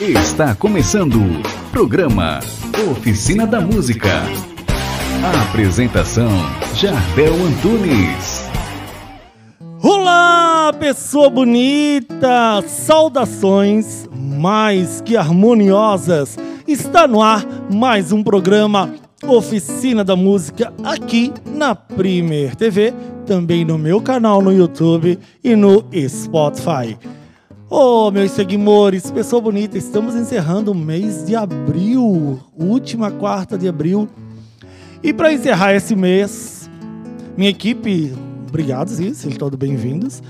Está começando o programa Oficina da Música. A apresentação Jardel Antunes. Olá, pessoa bonita! Saudações mais que harmoniosas. Está no ar mais um programa Oficina da Música aqui na Primer TV, também no meu canal no YouTube e no Spotify. Oh, meus seguidores, pessoa bonita, estamos encerrando o mês de abril, última quarta de abril. E para encerrar esse mês, minha equipe, obrigado, sim, sejam todos bem-vindos.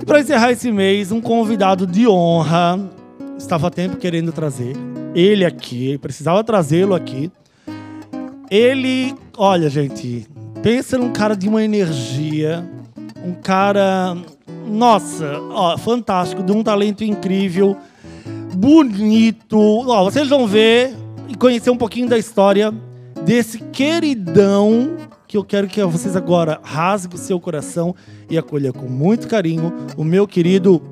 E para encerrar esse mês, um convidado de honra, estava há tempo querendo trazer ele aqui, precisava trazê-lo aqui. Ele, olha, gente, pensa num cara de uma energia, um cara, nossa, ó, fantástico, de um talento incrível, bonito. Ó, vocês vão ver e conhecer um pouquinho da história desse queridão que eu quero que vocês agora rasguem o seu coração e acolha com muito carinho o meu querido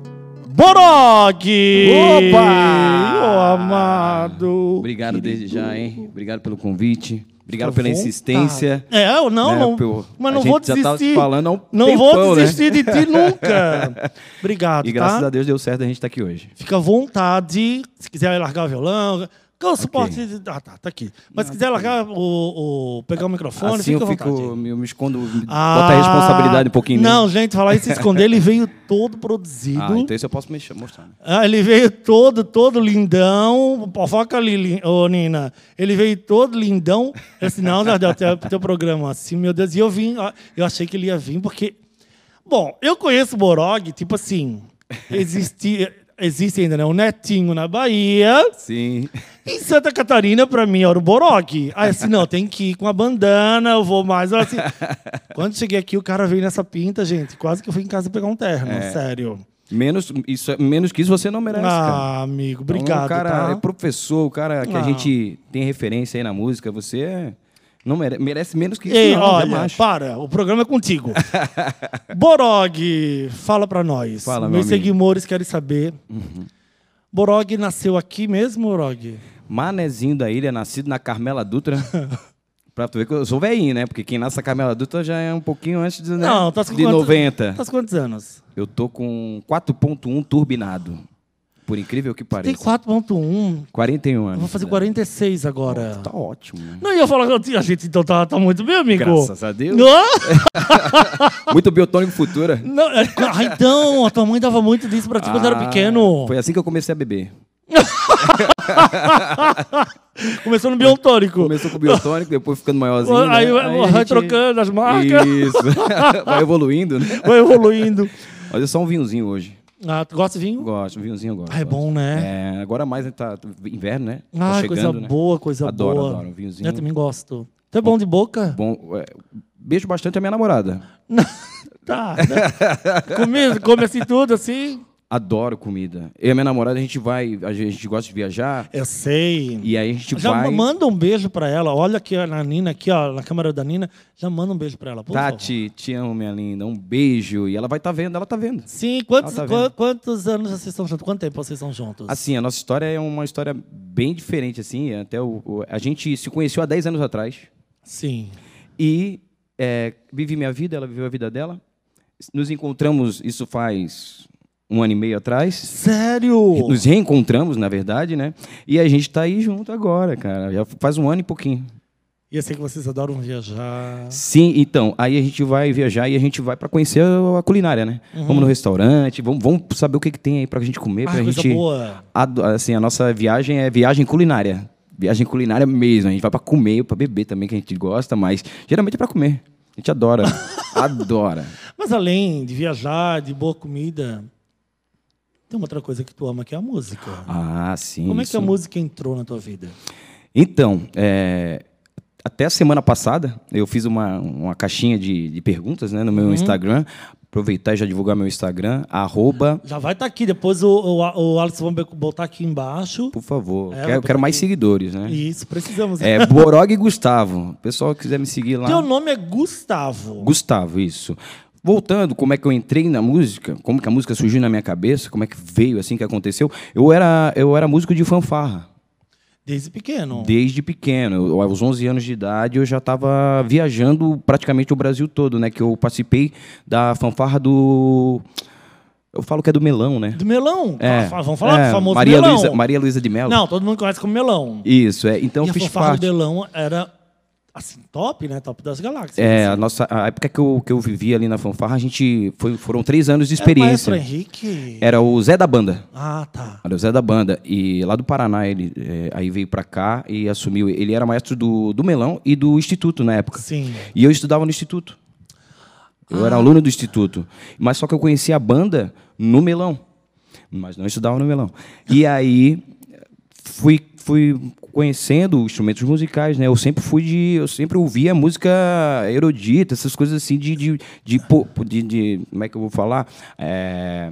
Borog! Opa! Ô, amado! Obrigado desde querido. já, hein? Obrigado pelo convite. Obrigado pela vontade. insistência. É, eu não, né, não. pelo- mas a não gente vou já tava desistir. falando há um não tempão, vou né? desistir de ti nunca. Obrigado, E graças tá? a Deus deu certo a gente estar aqui hoje. Fica à vontade. Se quiser largar o violão. Que é o suporte. Ah, tá, tá aqui. Mas se quiser largar o, o- pegar o microfone, assim fica eu fico, eu me escondo, me Ah, bota a responsabilidade um pouquinho Não, gente, falar isso esconder, ele veio todo produzido. Ah, então isso eu posso mexer, mostrar. né? Ah, ele veio todo, todo lindão. Foca ali, ô Nina. Ele veio todo lindão. Eu disse, não, Jardel, teu, teu programa assim, meu Deus. E eu vim, eu achei que ele ia vir, porque. Bom, eu conheço o Borog, tipo assim. Existe, existe ainda, né? O Netinho na Bahia. Sim. Em Santa Catarina, pra mim, era o Borog. Aí assim, não, tem que ir com a bandana, eu vou mais. Assim. Quando cheguei aqui, o cara veio nessa pinta, gente. Quase que eu fui em casa pegar um terno, É. sério. Menos, isso, menos que isso você não merece, cara. Ah, amigo, Então, obrigado. O cara tá? é professor, o cara que Ah. a gente tem referência aí na música, você é- não mere- merece menos que isso, Ei, não, olha, jamais. para, o programa é contigo. Borog, fala pra nós. Fala, meu Meus. Uhum. seguidores querem saber. Borog nasceu aqui mesmo, Borog? Manezinho da ilha, nascido na Carmela Dutra. pra tu ver que eu sou velhinho, né? Porque quem nasce na Carmela Dutra já é um pouquinho antes de, né? Não, tá de quantos- 90. Tá com quantos anos? Eu tô com 4.1 turbinado. Por incrível que Tem pareça. 4.1. 41 anos. Eu vou fazer né? 46 agora. Tá ótimo. né? Não ia falar que a gente então tá, tá muito bem, amigo. Graças a Deus. Muito biotônico futura. não, é- ah, então, a tua mãe dava muito disso pra ti quando era Ah, pequeno. Foi assim que eu comecei a beber. Começou no biotônico. Começou com biotônico, depois ficando maiorzinho. Aí, né? vai, a vai gente- trocando as marcas, Isso. Vai evoluindo, né? vai evoluindo. Olha só um vinhozinho hoje. Ah, tu gosta de vinho? Gosto, um vinhozinho eu gosto. Ah, é bom, né? É, agora mais né, tá inverno, né? Ah, tá chegando, coisa né? boa, coisa Adoro, boa. adoro, um vinhozinho. Eu também gosto. Tu é bom de boca? Bom, é, beijo bastante a minha namorada. Tá. né? come assim tudo, assim? Adoro comida. Eu e a minha namorada, a gente vai, a gente gosta de viajar, Eu sei. e aí a gente Já vai... manda um beijo pra ela. Olha aqui na Nina, aqui, ó, na câmera da Nina. Já manda um beijo pra ela, por favor. Tati, te amo, minha linda. Um beijo. E ela vai estar vendo, ela tá vendo. Sim, quantos, tá vendo. qua- quantos anos vocês estão juntos? Quanto tempo vocês estão juntos? Assim, a nossa história é uma história bem diferente, assim. Até o, o- a gente se conheceu há 10 anos atrás. Sim. E é, vivi minha vida, ela viveu a vida dela. Nos encontramos, isso faz um ano e meio atrás. Sério? Nos reencontramos, na verdade, né? E a gente tá aí junto agora, cara. Já faz um ano e pouquinho. E eu sei que vocês adoram viajar. Sim, então, aí a gente vai viajar e a gente vai para conhecer a culinária, né? Vamos no restaurante, vamos, vamos saber o que, que tem aí pra gente comer, Ah, pra coisa gente. boa. Assim, a nossa viagem é viagem culinária. Viagem culinária mesmo. A gente vai pra comer, pra beber também, que a gente gosta, mas geralmente é pra comer. A gente adora. adora. Mas além de viajar, de boa comida, tem uma outra coisa que tu ama, que é a música. Ah, sim. Como é que isso. a música entrou na tua vida? Então, é, até a semana passada, eu fiz uma, uma caixinha de, de perguntas né, no Uhum. meu Instagram. Aproveitar e já divulgar meu Instagram, arroba, Já vai estar aqui, depois o, o, o Alisson vai botar aqui embaixo. por favor. É, quero, quero mais aqui. seguidores, né? Isso, precisamos. É Borog Gustavo. O pessoal quiser me seguir lá. Teu nome é Gustavo. Gustavo, isso. Voltando, como é que eu entrei na música, como que a música surgiu na minha cabeça, como é que veio, assim que aconteceu. Eu era, eu era músico de fanfarra. Desde pequeno. Desde pequeno, eu, aos 11 anos de idade, eu já estava viajando praticamente o Brasil todo, né? Que eu participei da fanfarra do eu falo que é do melão, né? Do melão? É, Fala- Vamos falar é, do famoso Maria melão. Luísa, Maria Luísa de Mello. Não, todo mundo conhece como melão. Isso, é. Então e eu a fiz fanfarra parte. do melão era, assim, top, né? Top das galáxias. É, assim. a nossa a época que eu, que eu vivi ali na fanfarra, a gente foi, foram três anos de Era o experiência. Henrique? Era o Zé da banda. Ah, tá. Era o Zé da banda. E lá do Paraná, ele é, aí veio pra cá e assumiu. Ele era maestro do, do melão e do instituto na época. Sim. E eu estudava no instituto. Eu Ah. era aluno do instituto. Mas só que eu conhecia a banda no melão. Mas não estudava no melão. E aí fui, fui conhecendo instrumentos musicais, né? Eu sempre fui de. Eu sempre ouvia música erudita, essas coisas assim de. de, de, pô- de- de- como é que eu vou falar? É,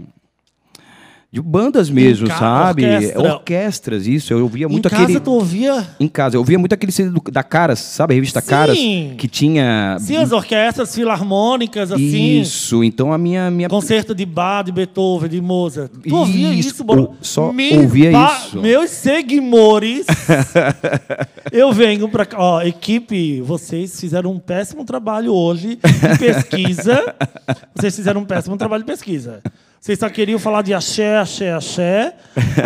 de bandas mesmo, Em sabe? orquestra. Orquestras, isso. Eu ouvia muito em casa aquele. tu ouvia... Em casa, eu ouvia muito aquele CD da Caras, sabe? A revista Sim. Caras, que tinha. Sim, as orquestras filarmônicas, assim. Isso, então a minha. minha... Concerto de Bach, de Beethoven, de Mozart. Tu ouvia Isso, isso, só Me ouvia pa- isso. Meus seguidores, eu venho pra cá. Ó, equipe, vocês fizeram um péssimo trabalho hoje de pesquisa. Vocês fizeram um péssimo trabalho de pesquisa. Vocês só queriam falar de axé, axé, axé.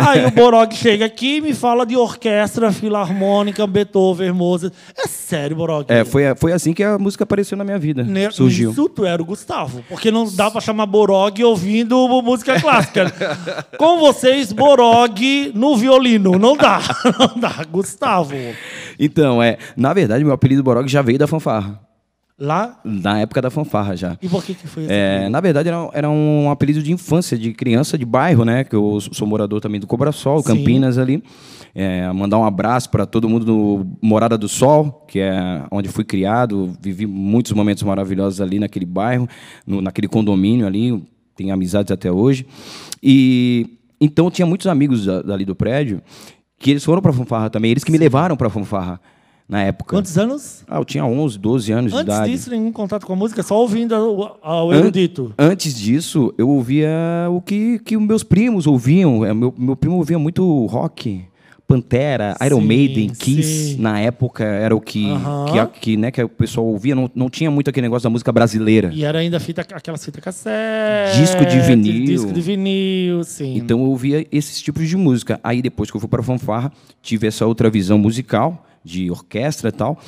Aí o Borog chega aqui e me fala de orquestra, filarmônica, Beethoven, Mozart. É sério, Borog. É, foi, foi assim que a música apareceu na minha vida. Ne- Surgiu. Isso tu era o Gustavo. Porque não dá pra chamar Borog ouvindo música clássica. Com vocês, Borog no violino. Não dá. Não dá. Gustavo. Então, é, na verdade, meu apelido Borog já veio da fanfarra. Lá. Na época da fanfarra já. E por que, que foi esse É, na verdade, era, era um apelido de infância, de criança de bairro, né? Que eu sou morador também do Cobrasol, Sim. Campinas ali. É, mandar um abraço para todo mundo do Morada do Sol, que é onde fui criado. Vivi muitos momentos maravilhosos ali naquele bairro, no- naquele condomínio ali. Tenho amizades até hoje. E então tinha muitos amigos da- dali do prédio que eles foram para fanfarra também. Eles que me levaram para fanfarra na época. Quantos anos? Ah, eu tinha 11, 12 anos de Antes idade. disso, nenhum contato com a música, só ouvindo ao, ao An- erudito. Antes disso, eu ouvia o que, que meus primos ouviam. É, Meu, meu primo ouvia muito rock. Pantera, Iron Sim, Maiden, Kiss, sim. na época era o que, que, que, né, que o pessoal ouvia, não, não tinha muito aquele negócio da música brasileira. E era ainda fita, aquelas fitas cassete. Disco de vinil. Disco de vinil, sim. Então eu ouvia esses tipos de música. Aí depois que eu fui para a fanfarra, tive essa outra visão musical, de orquestra e tal.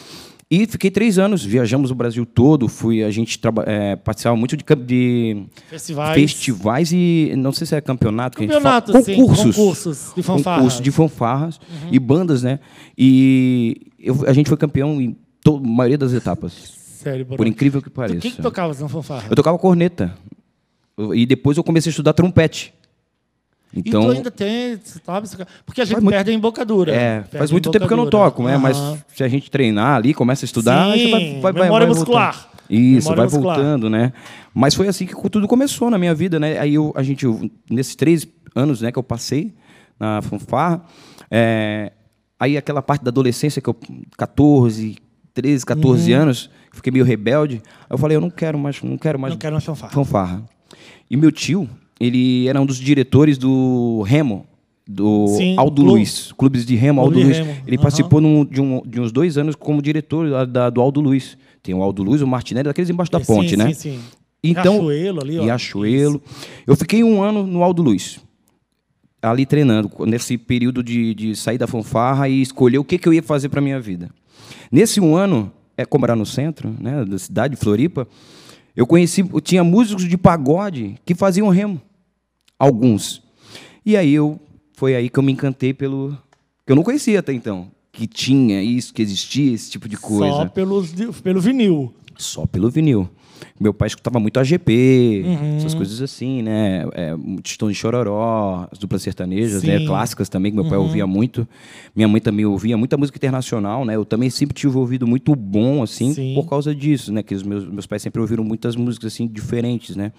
E fiquei três anos, viajamos o Brasil todo, fui, a gente é, participava muito de, de Festivais. festivais e não sei se é campeonato que Campeonato, a gente fala. sim, concursos concursos de fanfarras. concursos de fanfarras e bandas né e eu- a gente foi campeão em maioria das etapas Sério, por incrível que O pareça que, que tocavas na fanfarra? eu tocava corneta e depois eu comecei a estudar trompete então e tu ainda tem, sabe? Porque a gente muito- perde a embocadura. é, Perde faz muito tempo que eu não toco, né? Mas Aham. se a gente treinar ali, começa a estudar, Sim, vai, vai, memória vai muscular. voltando. Isso, Memória vai muscular. voltando, né? Mas foi assim que tudo começou na minha vida, né? Aí eu, a gente, eu- nesses três anos, né, que eu passei na fanfarra, é, aí aquela parte da adolescência que eu 14, 13, 14 Uhum. anos, fiquei meio rebelde. Eu falei, eu não quero mais, não quero mais Não quero mais fanfarra. fanfarra. E meu tio, ele era um dos diretores do Remo, do Sim, Aldo clube. Luiz, clubes de Remo, Clube Aldo Luiz. Remo, Ele aham. participou num- de, um- de uns dois anos como diretor da- da- do Aldo Luiz. Tem o Aldo Luiz, o Martinelli, daqueles embaixo da Sim, ponte, sim, né? Sim, Então, Riachuelo ali, ó. Riachuelo. Eu fiquei um ano no Aldo Luiz, ali treinando, nesse período de, de sair da fanfarra e escolher o que, que eu ia fazer para minha vida. Nesse um ano, é como era no centro, né, da cidade de Floripa, eu conheci, eu tinha músicos de pagode que faziam remo, alguns. E aí eu foi aí que eu me encantei pelo que eu não conhecia até então, que tinha isso, que existia esse tipo de coisa Só pelos, pelo vinil. só pelo vinil. Meu pai escutava muito AGP, Uhum. essas coisas assim, né? É, Tistão de Chororó, as duplas sertanejas, né? Sim. Uhum. Clássicas também, que meu pai ouvia muito. Minha mãe também ouvia muita música internacional, né? Eu também sempre tive ouvido muito bom, assim, Sim. por causa disso, né? Que os meus, meus pais sempre ouviram muitas músicas, assim, diferentes, né?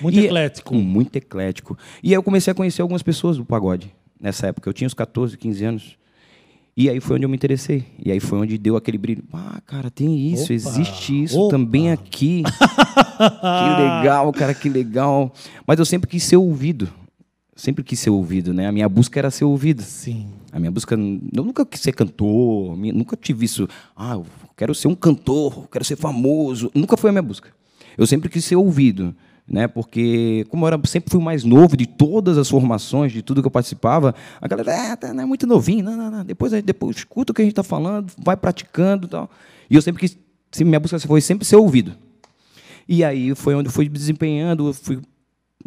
Muito E- eclético. Muito eclético. E aí eu comecei a conhecer algumas pessoas do pagode, nessa época. Eu tinha uns 14, 15 anos. E aí foi onde eu me interessei. E aí foi onde deu aquele brilho. Ah, cara, tem isso, Opa, existe isso opa. também aqui. que legal, cara, que legal. Mas eu sempre quis ser ouvido. Sempre quis ser ouvido, né? A minha busca era ser ouvido. Sim. A minha busca. Eu nunca quis ser cantor, nunca tive isso. Ah, eu quero ser um cantor, quero ser famoso. Nunca foi a minha busca. Eu sempre quis ser ouvido, né? Porque, como eu era, sempre fui o mais novo de todas as formações, de tudo que eu participava, a galera, ah, tá, não é muito novinho, não, não, não. Depois, depois escuta o que a gente está falando, vai praticando tal. E eu sempre quis. Minha busca foi sempre ser ouvido. E aí foi onde eu fui desempenhando, eu fui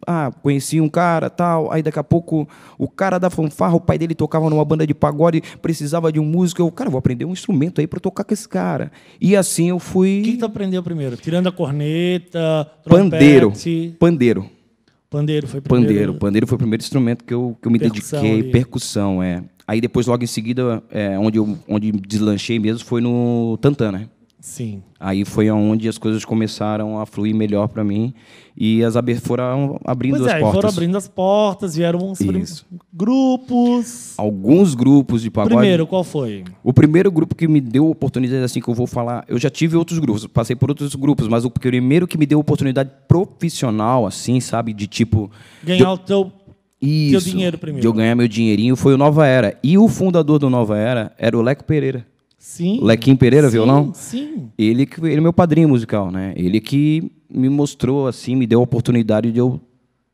ah, conheci um cara, tal, aí daqui a pouco o cara da fanfarra, o pai dele tocava numa banda de pagode, precisava de um músico, eu, cara, vou aprender um instrumento aí para tocar com esse cara. E assim eu fui O que, que tu aprendeu primeiro? Tirando a corneta, pandeiro, trompete, pandeiro, Pandeiro foi primeiro. pandeiro, pandeiro foi o primeiro instrumento que eu, que eu me Percussão dediquei, ali. percussão, é. Aí depois logo em seguida, é, onde eu onde deslanchei mesmo foi no tantã, né? Sim. Aí foi onde as coisas começaram a fluir melhor para mim e as aber- foram abrindo Pois é, as aí portas. foram abrindo as portas, vieram Isso. grupos. Alguns grupos de pagode. Primeiro, qual foi? O primeiro grupo que me deu oportunidade, assim, que eu vou falar, eu já tive outros grupos, passei por outros grupos, mas o primeiro que me deu oportunidade profissional, assim, sabe, de tipo. Ganhar o teu. Isso, dinheiro primeiro. De eu ganhar meu dinheirinho, foi o Nova Era. E o fundador do Nova Era era o Leco Pereira. Sim. O Lequinho Pereira, sim, violão? Sim. Ele que ele é meu padrinho musical, né? Ele que me mostrou, assim, me deu a oportunidade de eu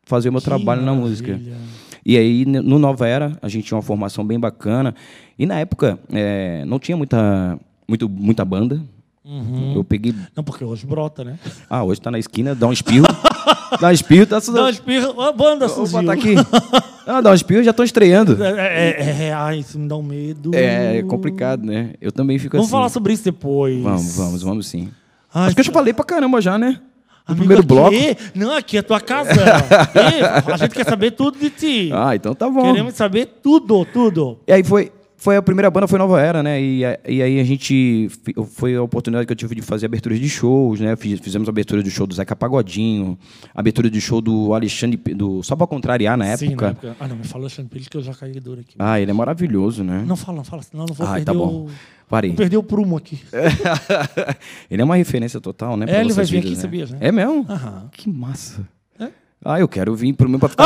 fazer o meu Que trabalho na música. maravilha. E aí, no Nova Era, a gente tinha uma formação bem bacana. E na época, é, não tinha muita, muito, muita banda. Uhum. Eu peguei. Não, porque hoje brota, né? Ah, hoje tá na esquina, dá um espirro. dá um espirro, tá Dá uma espirra, a banda Opa, tá aqui. Ah, dá um espirro, já tô estreando. É, é, é, é, ai, isso me dá um medo. É, é complicado, né? Eu também fico Vamos assim. falar sobre isso depois. Vamos, vamos, vamos sim. Ai, Acho que eu já falei pra caramba já, né? No amigo, primeiro aqui- bloco. Não, aqui é tua casa. Ei, a gente quer saber tudo de ti. Ah, então tá bom. Queremos saber tudo, tudo. E aí foi, foi a primeira banda, foi Nova Era, né? E, e aí a gente. Foi a oportunidade que eu tive de fazer aberturas de shows, né? Fiz- Fizemos abertura do show do Zeca Pagodinho, abertura do show do Alexandre. Do, só pra contrariar na Sim, época. na época. Ah, não, me fala Alexandre Pires que eu já caí duro aqui. Ah, ele é maravilhoso, né? Não fala, não fala, senão eu não vou Ai, perder tá bom. o... Parei. Vou perder o prumo aqui. ele é uma referência total, né? É, ele vai vir vidas, aqui, né? sabias, né? É mesmo? Aham. Que massa. É? Ah, eu quero vir pro meu pra ficar,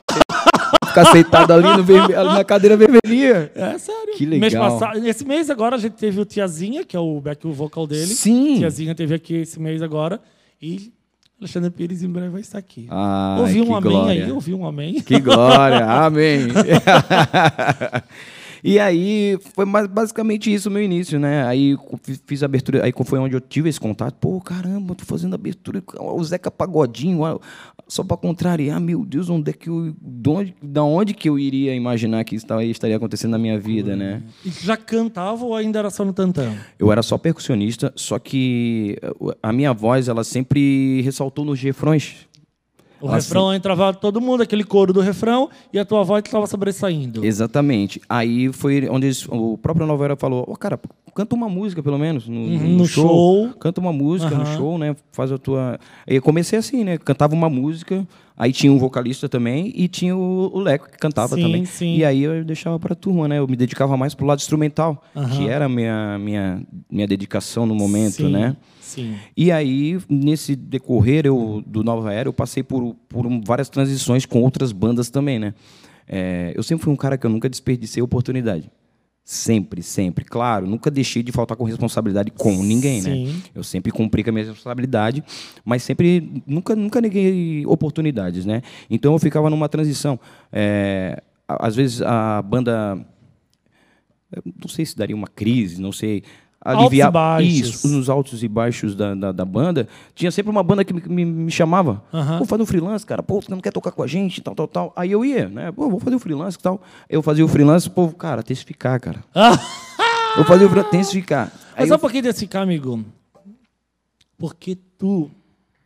ficar sentado ali no verme- ali na cadeira vermelhinha. É sério. Que Mês legal. passado, esse mês agora a gente teve o Tiazinha, que é o back vocal dele. Sim. Tiazinha teve aqui esse mês agora. E Alexandre Pires em breve vai estar aqui. Ai, ouvi um amém glória. aí, ouvi um amém. Que glória, amém. e aí foi basicamente isso o meu início, né? Aí fiz- abertura, aí foi onde eu tive esse contato. Pô, caramba, tô fazendo abertura com o Zeca Pagodinho, só para contrariar, meu Deus, onde é que eu, de onde, da onde que eu iria imaginar que isso estaria acontecendo na minha vida, né? E já cantava ou ainda era só no tantão? Eu era só percussionista, só que uh, a minha voz ela sempre ressaltou nos refrões. O Ah, refrão entrava todo mundo, aquele coro do refrão, e a tua voz estava sobressaindo. Exatamente. Aí foi onde eles- o próprio Nova Era falou: Ó, cara, canta uma música pelo menos no, Uhum, no show. Canta uma música no Aham. show, né? Faz a tua. Aí eu comecei assim, né? Cantava uma música, aí tinha um vocalista também e tinha o, o Leco que cantava Sim, também. sim. E aí eu deixava pra turma, né? Eu me dedicava mais pro lado instrumental, Aham. que era a minha, minha, minha dedicação no momento, Sim, né? Sim. E aí, nesse decorrer eu, do Nova Era, eu passei por, por várias transições com outras bandas também, né? É, eu sempre fui um cara que eu nunca desperdicei oportunidade. Sempre, sempre. Claro, nunca deixei de faltar com responsabilidade com ninguém, né? Sim. Eu sempre cumpri com a minha responsabilidade, mas sempre, nunca, nunca neguei oportunidades, né? Então eu ficava numa transição. É, às vezes a banda não sei se daria uma crise, não sei. Aliviar isso, nos altos e baixos da, da, da banda. Tinha sempre uma banda que me, me, me chamava. Vou fazer um freelance, cara. Pô, você não quer tocar com a gente, tal, tal, tal. Aí eu ia, né? Pô, vou fazer o freelance e tal. Eu fazia o freelance, pô, cara, tem que ficar, cara. Eu fazia o freelance, tem que ficar. Mas eu- sabe por que desse cá, amigo? Porque tu.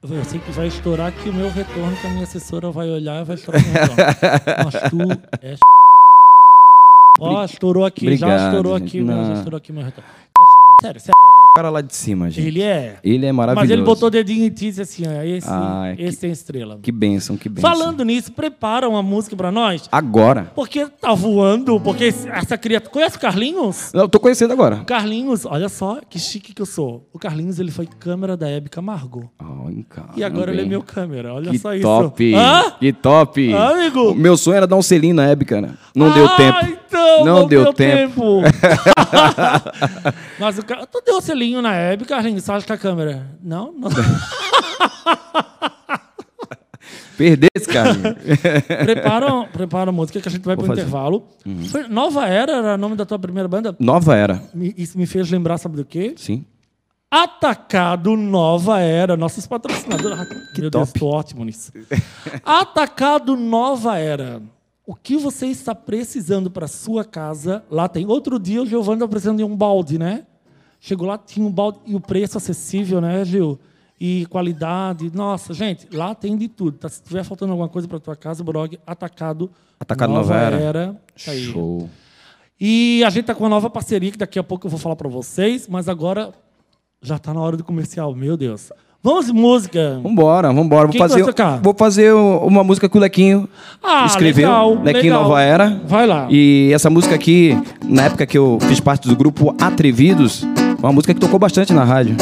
Eu sei que vai estourar aqui o meu retorno, que a minha assessora vai olhar e vai estourar o meu retorno. Mas tu é. Ó, estourou aqui, já Obrigado, estourou gente. aqui, meu, já Não. estourou aqui o meu retorno. Sério, sério. cara lá de cima, gente. Ele é. Ele é maravilhoso. Mas ele botou o dedinho em ti e disse assim: ó, esse, Ai, esse que- tem estrela. Que bênção, que bênção. Falando nisso, prepara uma música pra nós. Agora. Porque tá voando, porque essa criatura. Conhece o Carlinhos? Eu tô conhecendo agora. O Carlinhos, olha só que chique que eu sou. O Carlinhos, ele foi câmera da Hebe Camargo. Ai, cara, E agora ele é meu câmera, olha Que só isso. top. Que top. Amigo? O meu sonho era dar um selinho na Hebe, cara. Não deu ah, tempo. Então, não, deu, tempo. Mas o cara. Tu deu selinho na Hebe, Carlinhos, só com a câmera. Não? não. Perdesse, cara. prepara, prepara a música que a gente vai Vou pro fazer. intervalo. Foi- Nova Era era o nome da tua primeira banda? Nova era. Me- Isso me fez lembrar, sabe do quê? Sim. Atacado Nova Era, nossos patrocinadores. Ah, Meu Deus, top. tô ótimo nisso. Atacado Nova Era. O que você está precisando para sua casa? Lá tem. Outro dia o Giovanni estava precisando de um balde, né? Chegou lá, tinha um balde e o preço acessível, né, Gil? E qualidade. Nossa, gente, lá tem de tudo. Tá? Se tiver faltando alguma coisa para tua casa, Brog, Atacado, Atacado Nova Era. Tá aí. Show. E a gente tá com uma nova parceria que daqui a pouco eu vou falar para vocês, mas agora já tá na hora do comercial, meu Deus. Vamos música. Vambora, vambora. Vou Quem fazer, vou fazer uma música que o Lequinho Ah, escreveu. legal, Lequinho legal. Nova Era. Vai lá. E essa música aqui, na época que eu fiz parte do grupo Atrevidos, uma música que tocou bastante na rádio.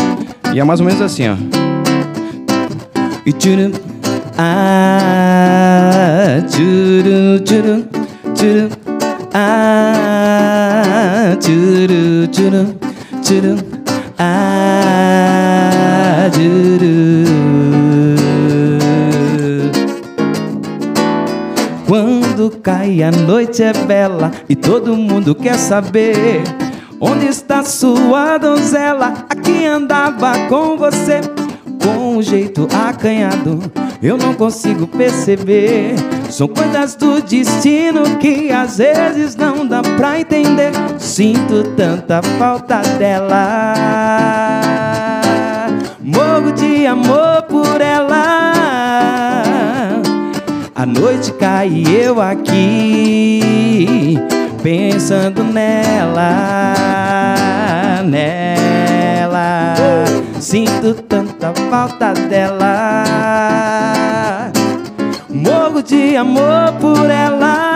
E é mais ou menos assim, ó. Ah, ah, Quando cai a noite é bela e todo mundo quer saber onde está sua donzela. Aqui andava com você com um jeito acanhado. Eu não consigo perceber. São coisas do destino que às vezes não dá pra entender. Sinto tanta falta dela. Morro de amor por ela. A noite cai eu aqui pensando nela, nela. Sinto tanta falta dela. Morro de amor por ela.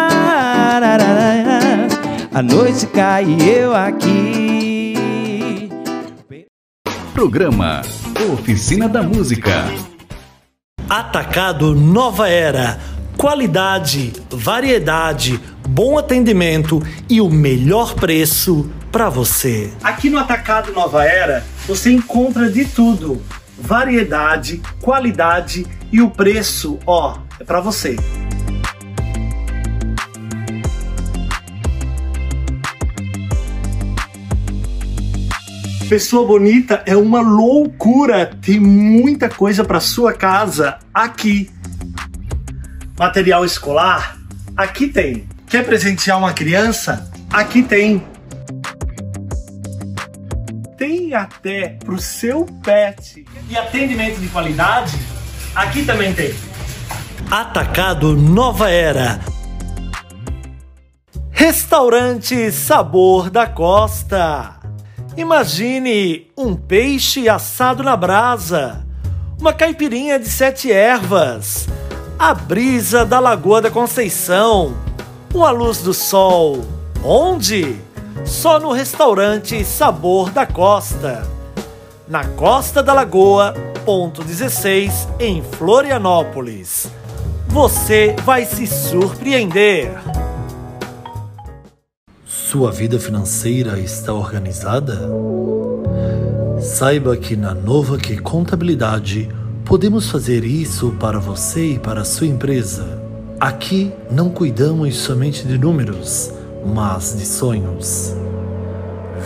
A noite cai e eu aqui. Programa Oficina da Música. Atacado Nova Era. Qualidade, variedade, bom atendimento e o melhor preço para você. Aqui no Atacado Nova Era você encontra de tudo: variedade, qualidade e o preço, ó, é para você. Pessoa bonita é uma loucura. Tem muita coisa para sua casa aqui. Material escolar? Aqui tem. Quer presentear uma criança? Aqui tem. Tem até pro seu pet. E atendimento de qualidade? Aqui também tem. Atacado Nova Era. Restaurante Sabor da Costa. Imagine um peixe assado na brasa, uma caipirinha de sete ervas, a brisa da Lagoa da Conceição, uma luz do sol. Onde? Só no restaurante Sabor da Costa. Na Costa da Lagoa, ponto 16, em Florianópolis. Você vai se surpreender. Sua vida financeira está organizada? Saiba que na Nova Que Contabilidade podemos fazer isso para você e para a sua empresa. Aqui não cuidamos somente de números, mas de sonhos.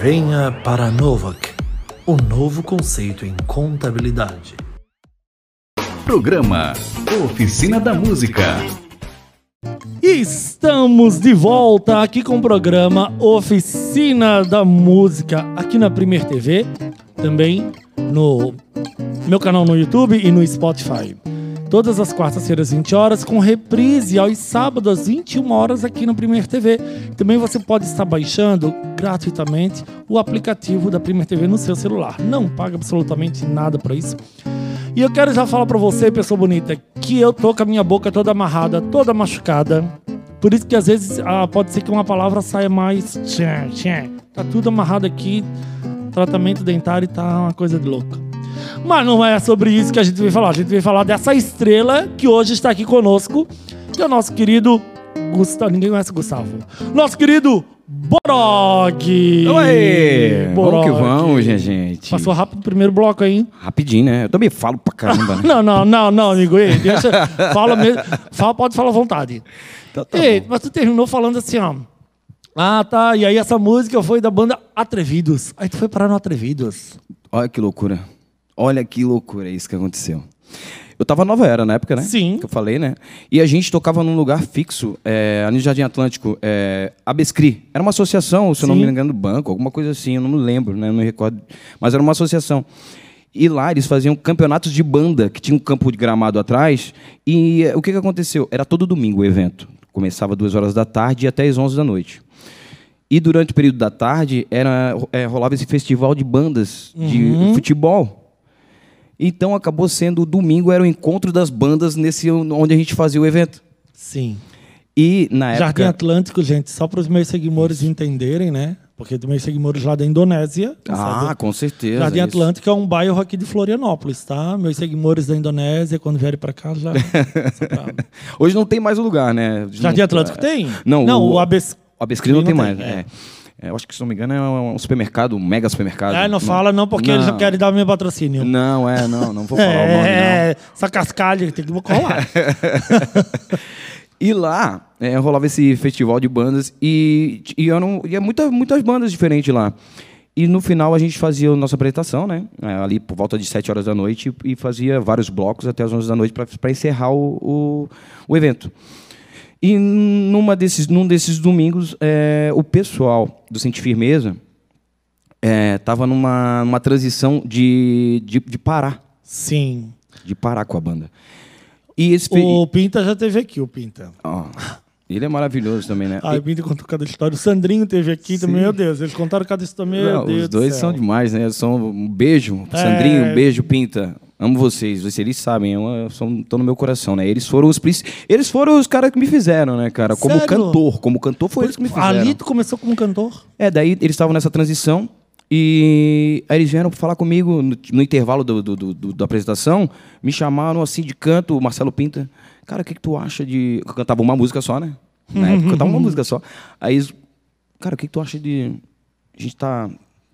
Venha para a Novak, um novo conceito em contabilidade. Programa Oficina da Música. Estamos de volta aqui com o programa Oficina da Música, aqui na Premier TV, também no meu canal no YouTube e no Spotify. todas as quartas-feiras, 20 horas, com reprise aos sábados, às 21 horas, aqui no Premier TV. Também você pode estar baixando gratuitamente o aplicativo da Premier TV no seu celular. Não paga absolutamente nada para isso. E eu quero já falar para você, pessoa bonita, que eu tô com a minha boca toda amarrada, toda machucada. Por isso que às vezes ah, pode ser que uma palavra saia mais. Tá tudo amarrado aqui. Tratamento dentário tá uma coisa de louca. Mas não é sobre isso que a gente veio falar. A gente veio falar dessa estrela que hoje está aqui conosco, que é o nosso querido Gustavo. Ninguém conhece o Gustavo. Nosso querido Borog. Oi! Vamos Borog. que vamos, gente. Passou rápido o primeiro bloco aí? Rapidinho, né? Eu também falo pra caramba, né? Não, não, não, não, amigo. Ei, deixa. fala mesmo. Fala, pode falar à vontade. Então tá Ei, bom. mas tu terminou falando assim, ó. Ah, tá. E aí essa música foi da banda Atrevidos. Aí tu foi parar no Atrevidos. Olha que loucura. Olha que loucura isso que aconteceu. Eu tava Nova Era na época, né? Sim. Que eu falei, né? E a gente tocava num lugar fixo, é, ali no Jardim Atlântico, é, Abescri. Era uma associação, se eu não me engano, do banco, alguma coisa assim, eu não me lembro, né? Eu não me recordo. Mas era uma associação. E lá eles faziam campeonatos de banda, que tinha um campo de gramado atrás. E eh, o que, que aconteceu? Era todo domingo o evento. Começava duas horas da tarde e até às 11 da noite. E durante o período da tarde era, eh, rolava esse festival de bandas de futebol. Então acabou sendo o domingo era o encontro das bandas nesse onde a gente fazia o evento. Sim. E na Jardim época Atlântico, gente, só para os meus seguidores entenderem, né? Porque tem meus seguidores lá da Indonésia. Ah, sabe? com certeza. Jardim. Atlântico é um bairro aqui de Florianópolis, tá? Meus seguidores da Indonésia, quando vierem para cá, já. Hoje não tem mais o lugar, né? Jardim Não- Atlântico tem? Não, Não, o, o Abes... o Abescri não, não tem tem, mais. é. é. É, eu acho que, se não me engano, é um supermercado, um mega supermercado. Ah, não fala não, porque eles já querem dar meu patrocínio. Não, é, não, não vou falar o nome, não. É, essa cascalha tem que colar. E lá é, rolava esse festival de bandas e, e eram e é muita, muitas bandas diferentes lá. E no final a gente fazia a nossa apresentação, né? É, ali por volta de 7 horas da noite e fazia vários blocos até as 11 da noite para encerrar o, o, o evento. E numa desses, num desses domingos, é, o pessoal do Sente Firmeza estava numa, numa transição de, de, de parar, Sim. de parar com a banda. E esse O Pinta já teve aqui, o Pinta. Ó, ele é maravilhoso também, né? Ah, o Pinta contou cada história. O Sandrinho teve aqui também, meu Deus. Eles contaram cada história, meu Não, Deus os do dois céu. são demais, né? São um beijo, É. Sandrinho, um beijo, Pinta. Amo vocês, vocês eles sabem, estão no meu coração, né? Eles foram os princi- eles foram os caras que me fizeram, né, cara? Como Sério? cantor, como cantor foi eles que me fizeram. Ali tu começou como cantor? É, daí eles estavam nessa transição e aí eles vieram falar comigo no, no intervalo do, do- do- do- da apresentação, me chamaram assim de canto, o Marcelo Pinta. Cara, o que, que tu acha de. Eu cantava uma música só, né? Na época cantava uma música só. Aí eles, cara, o que, que tu acha de. A gente tá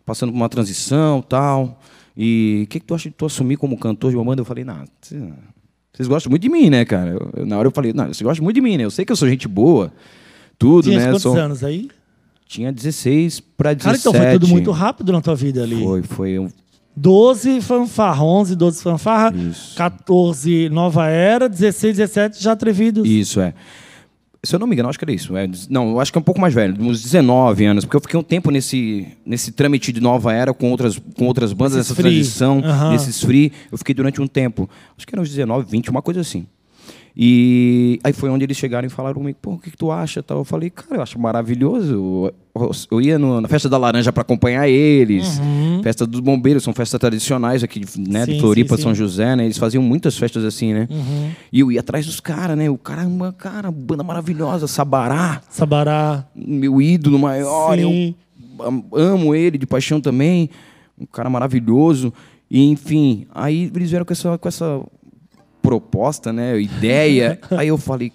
passando por uma transição tal. E o que, que tu acha de tu assumir como cantor de uma banda? Eu falei, não, cê- vocês gostam muito de mim, né, cara? Eu- eu- na hora eu falei, não, vocês gostam muito de mim, né? Eu sei que eu sou gente boa, tudo, Tinha né? quantos Sou- anos aí? tinha 16 para 17. Cara, então foi tudo muito rápido na tua vida ali. Foi, foi. um- 12 fanfarra, 11, 12 fanfarra, Isso. 14 nova era, 16, 17 já atrevidos. Isso, é. Se eu não me engano, acho que era isso. É, não, eu acho que é um pouco mais velho, uns 19 anos, porque eu fiquei um tempo nesse, nesse trâmite de nova era com outras, com outras bandas, Nesses essa free. transição, nesses free. Eu fiquei durante um tempo. Acho que eram uns 19, 20, uma coisa assim. E aí foi onde eles chegaram e falaram comigo, pô, o que, que tu acha? Tal. Eu falei, cara, eu acho maravilhoso. Eu, eu ia no- na festa da laranja para acompanhar eles, festa dos bombeiros, são festas tradicionais aqui de, né, Uhum. Sim, de Floripa, sim, São sim. José, né? Eles faziam muitas festas assim, né? Uhum. E eu ia atrás dos caras, né? O caramba, cara, banda maravilhosa, Sabará, Sabará. meu ídolo maior. Eu am- amo ele de paixão também. Um cara maravilhoso. E, enfim, aí eles vieram com essa, com essa proposta, né? Ideia. aí eu falei,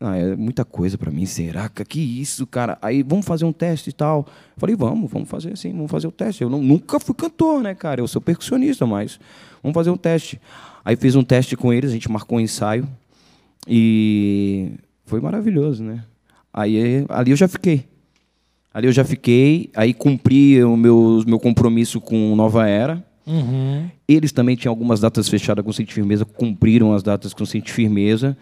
ah, é muita coisa pra mim, será? Que isso, cara? Aí vamos fazer um teste e tal. Falei, vamos, vamos fazer assim, vamos fazer o teste. Eu não- nunca fui cantor, né, cara? Eu sou percussionista, mas vamos fazer um teste. Aí fiz um teste com eles, a gente marcou um ensaio e foi maravilhoso, né? Aí ali eu já fiquei. Ali eu já fiquei, aí cumpri o meu, meu compromisso com Nova Era. Uhum. Eles também tinham algumas datas fechadas com Sente Firmeza, cumpriram as datas com Sente Firmeza.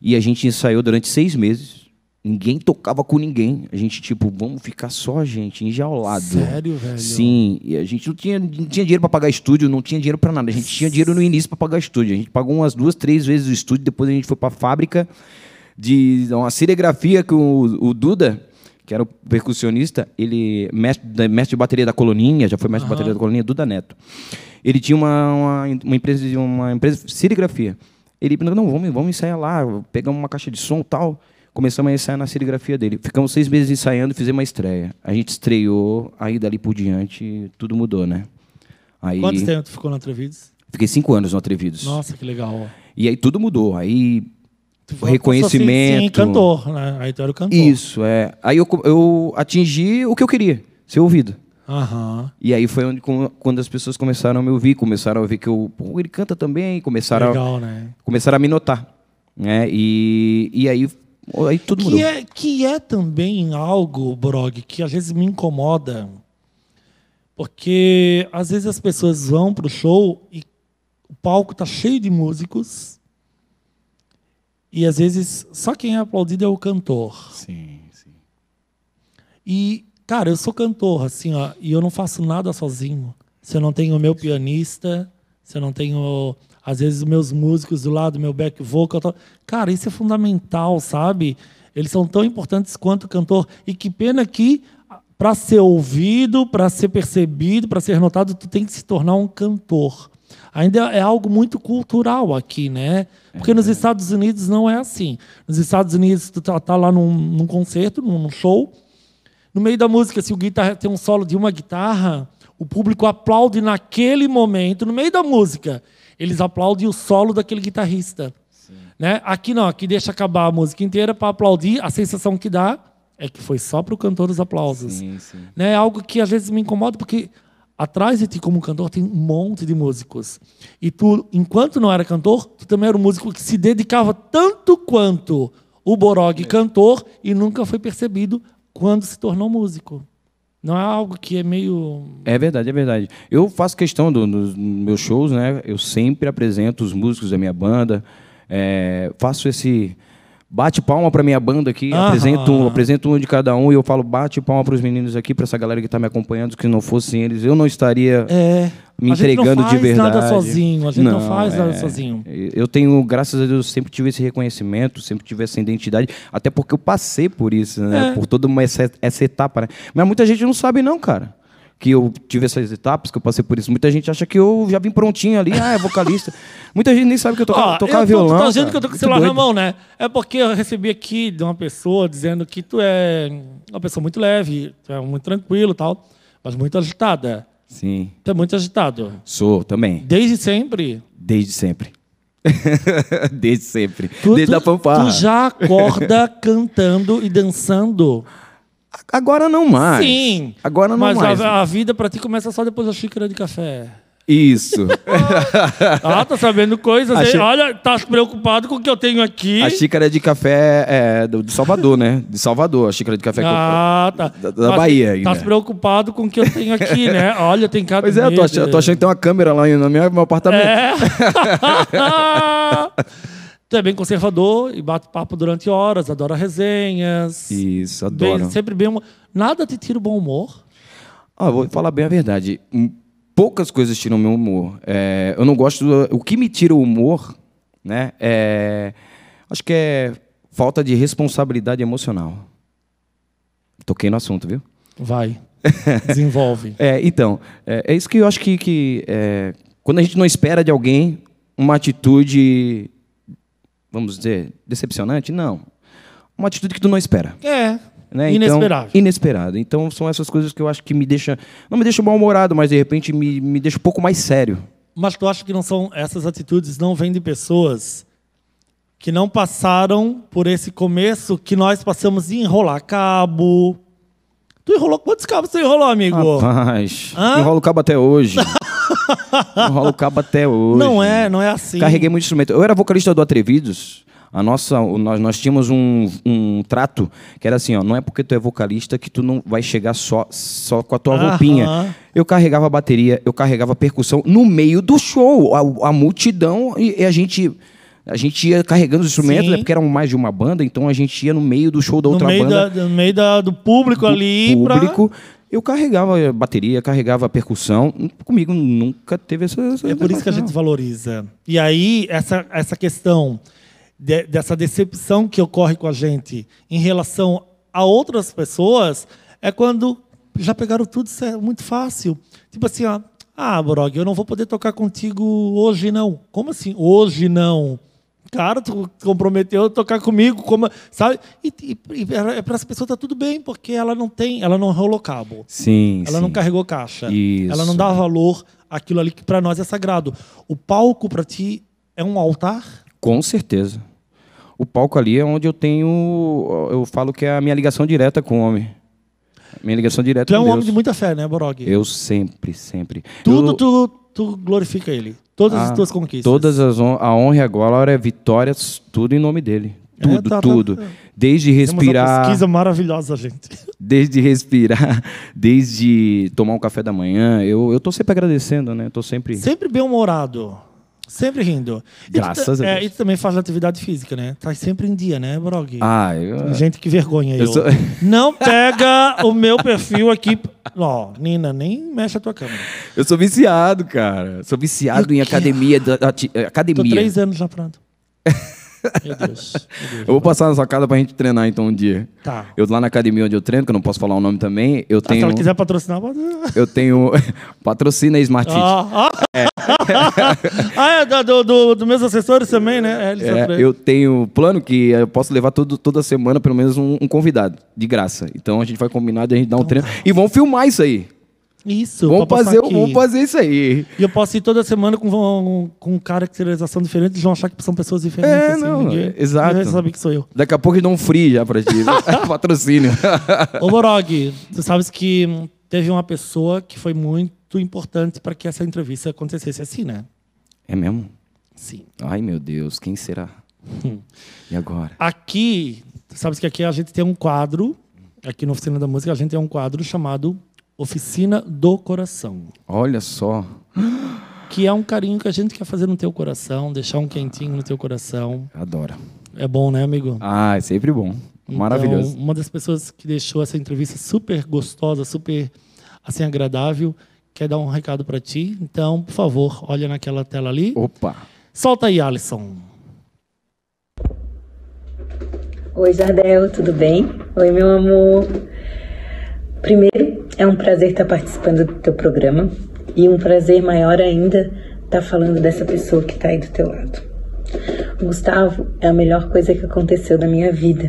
E a gente ensaiou durante seis meses. Ninguém tocava com ninguém. A gente, tipo, vamos ficar só a gente, enjaulado. Sério, velho? Sim, e a gente não tinha, não tinha dinheiro para pagar estúdio, não tinha dinheiro para nada. A gente tinha dinheiro no início para pagar estúdio. A gente pagou umas duas, três vezes o estúdio, depois a gente foi para a fábrica de uma serigrafia com o, o Duda, que era o percussionista, ele mestre, mestre de bateria da Coloninha, já foi mestre de bateria da Coloninha, Duda Neto. Ele tinha uma, uma, uma empresa de uma empresa de serigrafia. Ele falou, não, vamos, vamos ensaiar lá, pegamos uma caixa de som e tal. Começamos a ensaiar na serigrafia dele. Ficamos seis meses ensaiando e fizemos uma estreia. A gente estreou, aí dali por diante tudo mudou, né? Aí Quanto tempo ficou no Atrevidos? fiquei cinco anos no Atrevidos. Nossa, que legal. E aí tudo mudou. Aí O foi- reconhecimento. Sim, cantor, né? Aí tu era o cantor. Isso, é. Aí eu, eu atingi o que eu queria, ser ouvido. Aham. E aí foi onde, quando as pessoas começaram a me ouvir, começaram a ver que eu, pô, ele canta também, começaram, a, Legal, né? começaram a me notar. Né? E, e aí, aí tudo mudou. Que é, que é também algo, Brog, que às vezes me incomoda. Porque às vezes as pessoas vão pro show e o palco tá cheio de músicos. E às vezes só quem é aplaudido é o cantor. Sim, sim. E, cara, eu sou cantor, assim, ó, e eu não faço nada sozinho. Se eu não tenho o meu pianista, se eu não tenho, às vezes, os meus músicos do lado, meu back vocal. tal. Cara, isso é fundamental, sabe? Eles são tão importantes quanto o cantor. E que pena que, para ser ouvido, para ser percebido, para ser notado, tu tem que se tornar um cantor. Ainda é algo muito cultural aqui, né? Porque nos Estados Unidos não é assim. Nos Estados Unidos, tu tá, tá lá num, num concerto, num, show, no meio da música, se o guitarra tem um solo de uma guitarra, o público aplaude naquele momento, no meio da música. Eles aplaudem o solo daquele guitarrista. Né? Aqui não, aqui deixa acabar a música inteira para aplaudir. A sensação que dá é que foi só para o cantor os aplausos. Sim, sim. Né? É algo que às vezes me incomoda, porque atrás de ti, como cantor, tem um monte de músicos. E tu, enquanto não era cantor, tu também era um músico que se dedicava tanto quanto o Borog cantor e nunca foi percebido quando se tornou músico. Não é algo que é meio. É verdade, é verdade. Eu faço questão do- dos meus shows, né? Eu sempre apresento os músicos da minha banda, é, faço esse bate palma para minha banda aqui, apresento, apresento um de cada um e eu falo bate palma para os meninos aqui, para essa galera que está me acompanhando, que se não fossem eles, eu não estaria É. me a gente não entregando faz de verdade. nada sozinho. A gente não, faz nada é. sozinho. Eu tenho, graças a Deus, sempre tive esse reconhecimento, sempre tive essa identidade, até porque eu passei por isso, né? É. Por toda uma essa, essa etapa, né? Mas muita gente não sabe não, cara. Que eu tive essas etapas, que eu passei por isso. Muita gente acha que eu já vim prontinho ali, ah, é vocalista. Muita gente nem sabe que eu tocava, Ó, tocava eu tô, violão. Tu tá dizendo que eu tô com o celular na doido. mão, né? É porque eu recebi aqui de uma pessoa dizendo que tu é uma pessoa muito leve, tu é muito tranquilo e tal, mas muito agitada. Sim, Tu é muito agitado. sou também. Desde sempre. Desde sempre. Desde sempre. Tu, Desde tu, a fanfarra. tu já acorda cantando e dançando. Agora não mais. Sim. Agora não mas mais. A, a vida pra ti começa só depois da xícara de café. Isso. Ah, tá sabendo coisas. A hein? xí- Olha, tá preocupado com o que eu tenho aqui. A xícara de café é do, de Salvador, né? De Salvador, a xícara de café que eu- Ah, tá. Da- da Mas Bahia. Tá preocupado com o que eu tenho aqui, né? Olha, tem cada Pois é, eu tô, ach- eu tô achando que tem uma câmera lá no meu, meu apartamento. É. tu é bem conservador e bate papo durante horas, adora resenhas. Isso, Bem- adoro. sempre bem. Nada te tira o bom humor. Ah, vou falar bem a verdade. Hum, Poucas coisas tiram meu humor. É, eu não gosto. do- o que me tira o humor, né? É, acho que é falta de responsabilidade emocional. Toquei no assunto, viu? Vai. Desenvolve. É, então, é, é isso que eu acho que, que, é, quando a gente não espera de alguém uma atitude, vamos dizer, decepcionante, não. Uma atitude que tu não espera. É. Né? Inesperável. Então, inesperado. Então são essas coisas que eu acho que me deixa, não me deixa mal-humorado, mas de repente me, me deixa um pouco mais sério. Mas tu acha que não são essas atitudes não vêm de pessoas que não passaram por esse começo que nós passamos de enrolar cabo. Tu enrolou quantos cabos tu enrolou, amigo? Rapaz, Hã? enrolo o cabo até hoje. enrolo o cabo até hoje. não é, não é assim. Carreguei muito instrumento. Eu era vocalista do Atrevidos. A nossa, nós, nós tínhamos um, um trato que era assim, ó, não é porque tu é vocalista que tu não vai chegar só, só com a tua Aham. roupinha. Eu carregava a bateria, eu carregava a percussão no meio do show, a, a multidão e, e a gente A gente ia carregando os instrumentos, Sim. né, porque eram mais de uma banda, então a gente ia no meio do show da No outra meio, banda. da, no meio da- do público ali. pra- público. Eu carregava bateria, carregava percussão. Comigo nunca teve essa. essa É por isso que a gente valoriza. E aí, essa, essa questão de- dessa decepção que ocorre com a gente em relação a outras pessoas é quando já pegaram tudo cer- muito fácil. Tipo assim, ó, ah, Brog, eu não vou poder tocar contigo hoje, não. Como assim? Hoje não. Cara, tu comprometeu a tocar comigo, como, sabe? E, e, e para as pessoas tá tudo bem, porque ela não tem, ela não rolou cabo. Sim. Ela sim. não carregou caixa. Isso. Ela não dá valor àquilo ali que para nós é sagrado. O palco para ti é um altar? Com certeza. O palco ali é onde eu tenho. Eu falo que é a minha ligação direta com o homem. Minha ligação direta Tu é um Deus. homem de muita fé, né, Borog? Eu sempre, sempre. Tudo Eu- tu, tu glorifica ele. Todas as Ah, tuas conquistas. Todas as hon a honra e a glória, vitórias, tudo em nome dele. É, Tudo, tá, tá. tudo. Desde Temos uma respirar, pesquisa maravilhosa, gente. desde respirar, desde tomar um café da manhã, eu, eu tô sempre agradecendo, né? Tô sempre. Sempre bem-humorado. Sempre rindo. E tu Graças a é, Deus. e tu também faz atividade física, né? Tá sempre em dia, né, Borog? Ah, eu, Gente, que vergonha eu. Eu sou- Não pega o meu perfil aqui. Ó, Nina, nem mexe a tua câmera. eu sou viciado, cara. Sou viciado E em quê? academia. da- ati- eh, Tô academia. três anos já pronto. Meu Deus. Meu Deus. Eu vou passar na sua casa pra gente treinar então um dia. Tá. Eu lá na academia onde eu treino, que eu não posso falar o nome também, eu Ah, Se tenho. ela quiser patrocinar, pode. Eu tenho. Patrocina a Smart Fit. Ah, ah. ah, é do, do, dos meus assessores também, né? É, É, eu tenho plano que eu posso levar todo, toda semana pelo menos um, um convidado, de graça. Então a gente vai combinar de a gente dar um treino. E vamos filmar isso aí. Isso, Vamos fazer, aqui. vamos fazer isso aí. E eu posso ir toda semana com, com caracterização diferente, eles vão achar que são pessoas diferentes. É, assim, não, ninguém, exato. Ninguém vai saber que sou eu. Daqui a pouco eles dão um free já pra ti. Patrocínio. Ô, Borog, tu sabes que hum, teve uma pessoa que foi muito importante para que essa entrevista acontecesse assim, né? É mesmo? Sim. Ai, meu Deus, quem será? E agora? Aqui, tu sabes que aqui a gente tem um quadro, aqui na Oficina da Música, a gente tem um quadro chamado Oficina do Coração. Olha só. Que é um carinho que a gente quer fazer no teu coração, deixar um quentinho no teu coração. Adoro. É bom, né, amigo? Ah, é sempre bom. Maravilhoso. Então, uma das pessoas que deixou essa entrevista super gostosa, super assim agradável, quer dar um recado para ti. Então, por favor, olha naquela tela ali. Opa. Solta aí, Alisson. Oi, Jardel, tudo bem? Oi, meu amor. Primeiro, é um prazer estar participando do teu programa e um prazer maior ainda estar falando dessa pessoa que está aí do teu lado. O Gustavo é a melhor coisa que aconteceu na minha vida.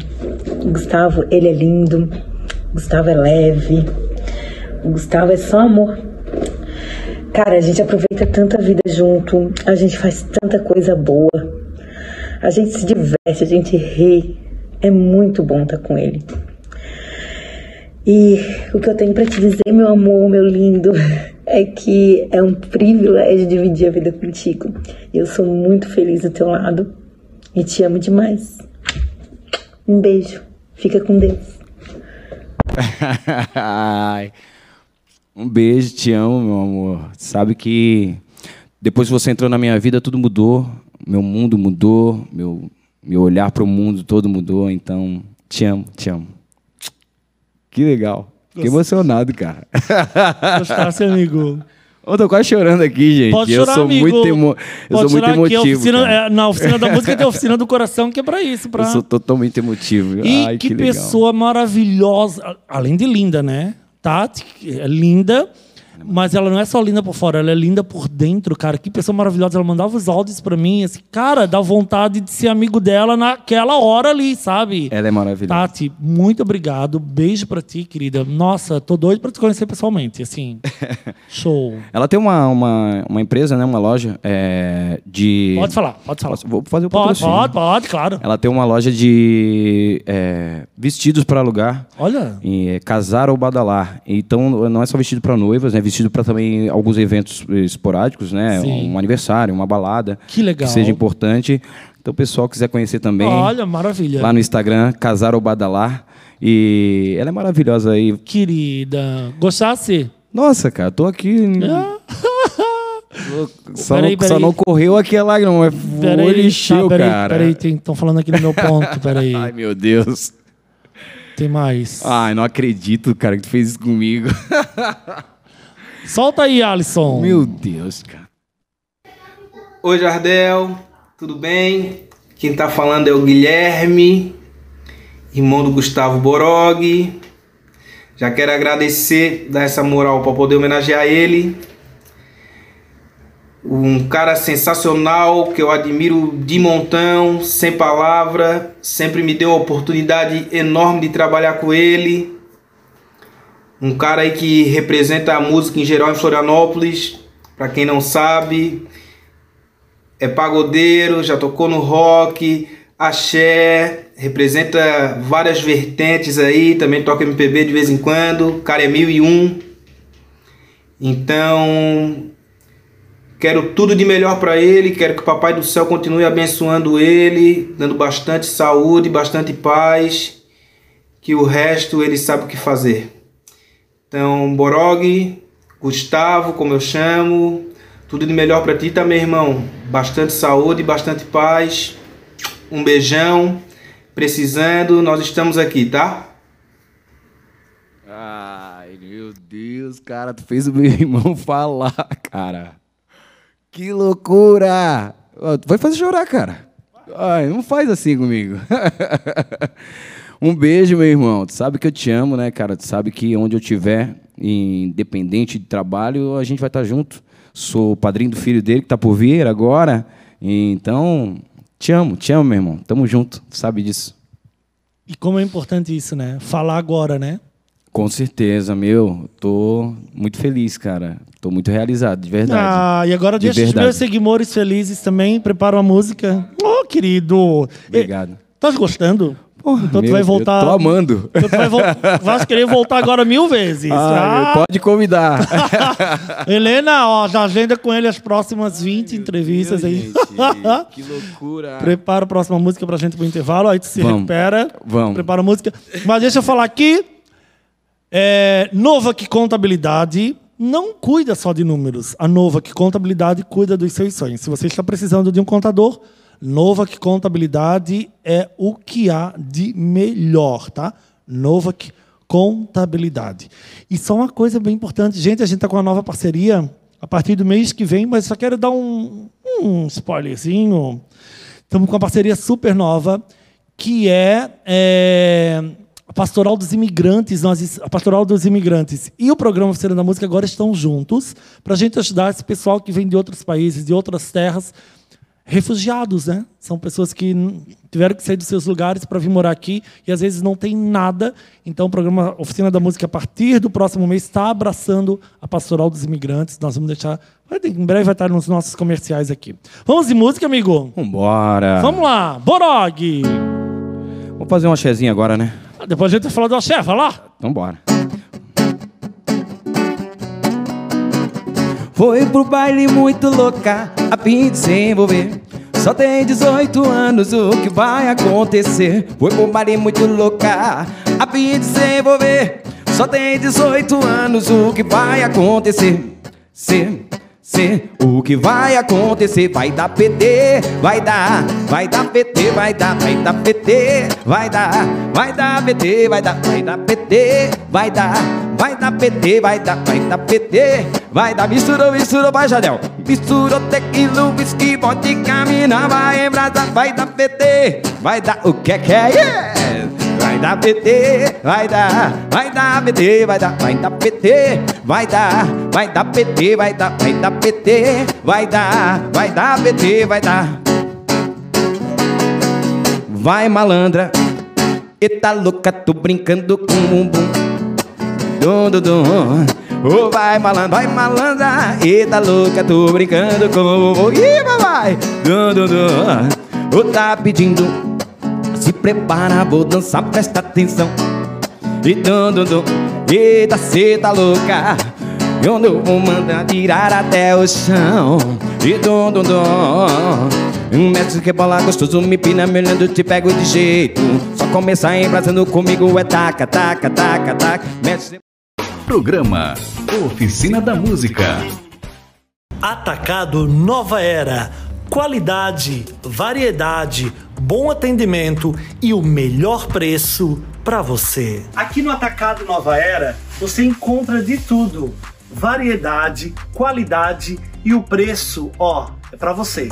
O Gustavo, ele é lindo. O Gustavo é leve. O Gustavo é só amor. Cara, a gente aproveita tanta vida junto, a gente faz tanta coisa boa. A gente se diverte, a gente ri. É muito bom estar com ele. E o que eu tenho para te dizer, meu amor, meu lindo, é que é um privilégio dividir a vida contigo. Eu sou muito feliz do teu lado e te amo demais. Um beijo. Fica com Deus. Um beijo, te amo, meu amor. Sabe que depois que você entrou na minha vida, tudo mudou. Meu mundo mudou, meu, meu olhar para o mundo todo mudou. Então, te amo, te amo. Que legal. Fiquei emocionado, cara. Gostasse, amigo. Eu tô quase chorando aqui, gente. Pode eu chorar, sou amigo. muito emo... Eu Pode sou muito chorar aqui, emotivo. oficina, é, na oficina da música tem a oficina do coração, que é para isso. Pra... Eu sou totalmente emotivo. E Ai, que, que, pessoa maravilhosa, além de linda, né? Tati é linda, mas ela não é só linda por fora, ela é linda por dentro, cara. Que pessoa maravilhosa. Ela mandava os áudios pra mim, assim, cara, dá vontade de ser amigo dela naquela hora ali, sabe? Ela é maravilhosa. Tati, muito obrigado. Beijo pra ti, querida. Nossa, tô doido pra te conhecer pessoalmente, assim. Show. Ela tem uma, uma, uma empresa, né? Uma loja é, de. Pode falar, pode falar. Vou fazer o Pode, patrocínio. pode, pode, claro. Ela tem uma loja de é, vestidos para alugar. Olha, E é casar ou badalar. Então não é só vestido para noivas, né? Vestido para também alguns eventos eh, esporádicos, né? Sim. Um aniversário, uma balada. Que legal. Que seja importante. Então o pessoal quiser conhecer também. olha, maravilha. Lá no Instagram, casar ou badalar. E ela é maravilhosa aí. Querida, gostasse? Nossa, cara, tô aqui. Ah. Só, Peraí, não, peraí. só não correu aqui a lágrima, mas Peraí, foi encheu, tá, peraí, cara. peraí, estão falando aqui no meu ponto, peraí. Ai, meu Deus. Tem mais. Ai, não acredito, cara, que tu fez isso comigo. Solta aí, Alisson. Meu Deus, cara. Oi, Jardel, tudo bem? Quem tá falando é o Guilherme, irmão do Gustavo Borog. Já quero agradecer, dar essa moral para poder homenagear ele. Um cara sensacional que eu admiro de montão, sem palavra, sempre me deu a oportunidade enorme de trabalhar com ele. Um cara aí que representa a música em geral em Florianópolis, para quem não sabe, é pagodeiro, já tocou no rock, axé, representa várias vertentes aí, também toca MPB de vez em quando, o cara é 1001. Então, quero tudo de melhor para ele, quero que o Papai do Céu continue abençoando ele, dando bastante saúde, bastante paz, que o resto ele sabe o que fazer. Então, Borog, Gustavo, como eu chamo, tudo de melhor para ti, tá, meu irmão? Bastante saúde, bastante paz. Um beijão. Precisando, nós estamos aqui, tá? Ai, meu Deus, cara, tu fez o meu irmão falar, cara. Que loucura! Tu vai fazer chorar, cara. Ai, não faz assim comigo. um beijo, meu irmão. Tu sabe que eu te amo, né, cara? Tu sabe que onde eu estiver, independente de trabalho, a gente vai estar junto. Sou padrinho do filho dele que tá por vir agora. Então, te amo, te amo, meu irmão. Tamo junto, tu sabe disso. E como é importante isso, né? Falar agora, né? Com certeza, meu. Tô muito feliz, cara. Tô muito realizado, de verdade. Ah, e agora De deixa os verdade. meus seguidores felizes também. Prepara uma música. Oh, querido. Obrigado. Tá gostando? Porra, então tu vai eu voltar. tô amando. Então tu vai, vol... vai querer voltar agora mil vezes. Ah, Ah, Pode convidar. Helena, ó, já agenda com ele as próximas 20 entrevistas aí. que loucura. Prepara a próxima música pra gente pro intervalo, aí tu se Vamos. recupera. Vamos. Prepara a música. Mas deixa eu falar aqui. É, Nova que Contabilidade não cuida só de números. A Nova que Contabilidade cuida dos seus sonhos. Se você está precisando de um contador, Nova Contabilidade é o que há de melhor, tá? Nova que Contabilidade. E só uma coisa bem importante, gente, a gente está com uma nova parceria a partir do mês que vem, mas só quero dar um, um spoilerzinho. Estamos com uma parceria super nova, que é, é, a Pastoral dos Imigrantes. Nós, a Pastoral dos Imigrantes e o Programa Oficina da Música agora estão juntos para a gente ajudar esse pessoal que vem de outros países, de outras terras, refugiados, né? São pessoas que tiveram que sair dos seus lugares para vir morar aqui e às vezes não tem nada. Então, o programa Oficina da Música, a partir do próximo mês, está abraçando a Pastoral dos Imigrantes. Nós vamos deixar. Em breve vai estar nos nossos comerciais aqui. Vamos de música, amigo? Vambora. Vamos lá, Borog! Vamos fazer uma chezinha agora, né? Depois a gente vai falar do axé, vai lá? Vambora. Foi pro baile muito louca, a fim de se envolver. Só tem 18 anos, o que vai acontecer? Foi pro baile muito louca, a fim de se envolver. Só tem 18 anos, o que vai acontecer? Se, se, o que vai acontecer? Vai dar PT, vai dar, vai dar PT, vai dar, vai dar PT, vai dar, vai dar PT, vai dar, vai dar PT, vai dar, vai dar PT, vai dar, vai dar PT, vai dar, misturou, misturou, vai misturou tequila, whisky, vodka, mina, vai embrasar, vai dar PT, vai dar, o que é que é? Yeah! Vai dar PT, vai dar, vai dar PT, vai dar, vai dar PT, vai dar, vai dar PT, vai dar, vai dar PT, vai dar, vai dar PT, vai dar. Vai malandra, eita louca, tô brincando com o bumbum. Dum, dum, dum. Ô, vai malandra, vai malandra, eita louca, tô brincando com o bumbum. Ih, vai, dum, dum, dum. Ô, tá pedindo se prepara, vou dançar, presta atenção. E dum dum dum Eita, cê tá louca. Eu vou mandar tirar até o chão. E dum dum dum Um mestre que bola gostoso Me pina, me olhando, te pego de jeito. Só começar embrasando comigo É taca, taca, taca, taca. Mestre Programa Oficina da Música. Atacado Nova Era. Qualidade, variedade, bom atendimento e o melhor preço para você. Aqui no Atacado Nova Era você encontra de tudo: variedade, qualidade e o preço, ó, é para você.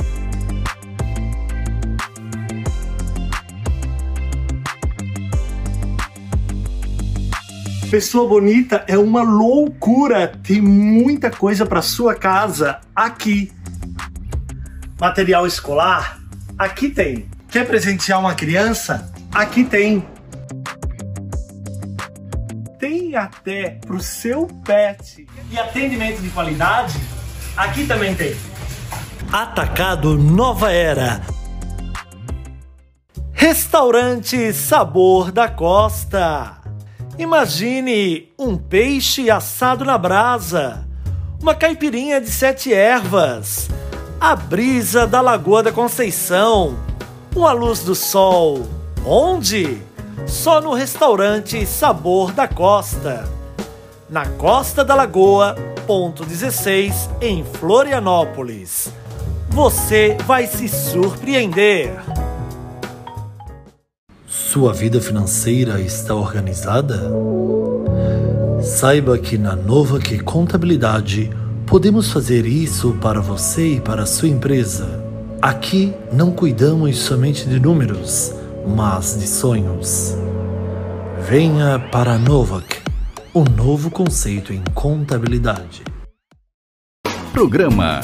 Pessoa bonita é uma loucura. Tem muita coisa para sua casa aqui. Material escolar? Aqui tem. Quer presentear uma criança? Aqui tem. Tem até pro seu pet. E atendimento de qualidade? Aqui também tem. Atacado Nova Era. Restaurante Sabor da Costa. Imagine um peixe assado na brasa, uma caipirinha de sete ervas, a brisa da Lagoa da Conceição, uma luz do sol. Onde? Só no restaurante Sabor da Costa. Na Costa da Lagoa, ponto 16, em Florianópolis. Você vai se surpreender. Sua vida financeira está organizada? Saiba que na Nova Que Contabilidade podemos fazer isso para você e para a sua empresa. Aqui não cuidamos somente de números, mas de sonhos. Venha para a Novak, o novo conceito em contabilidade. Programa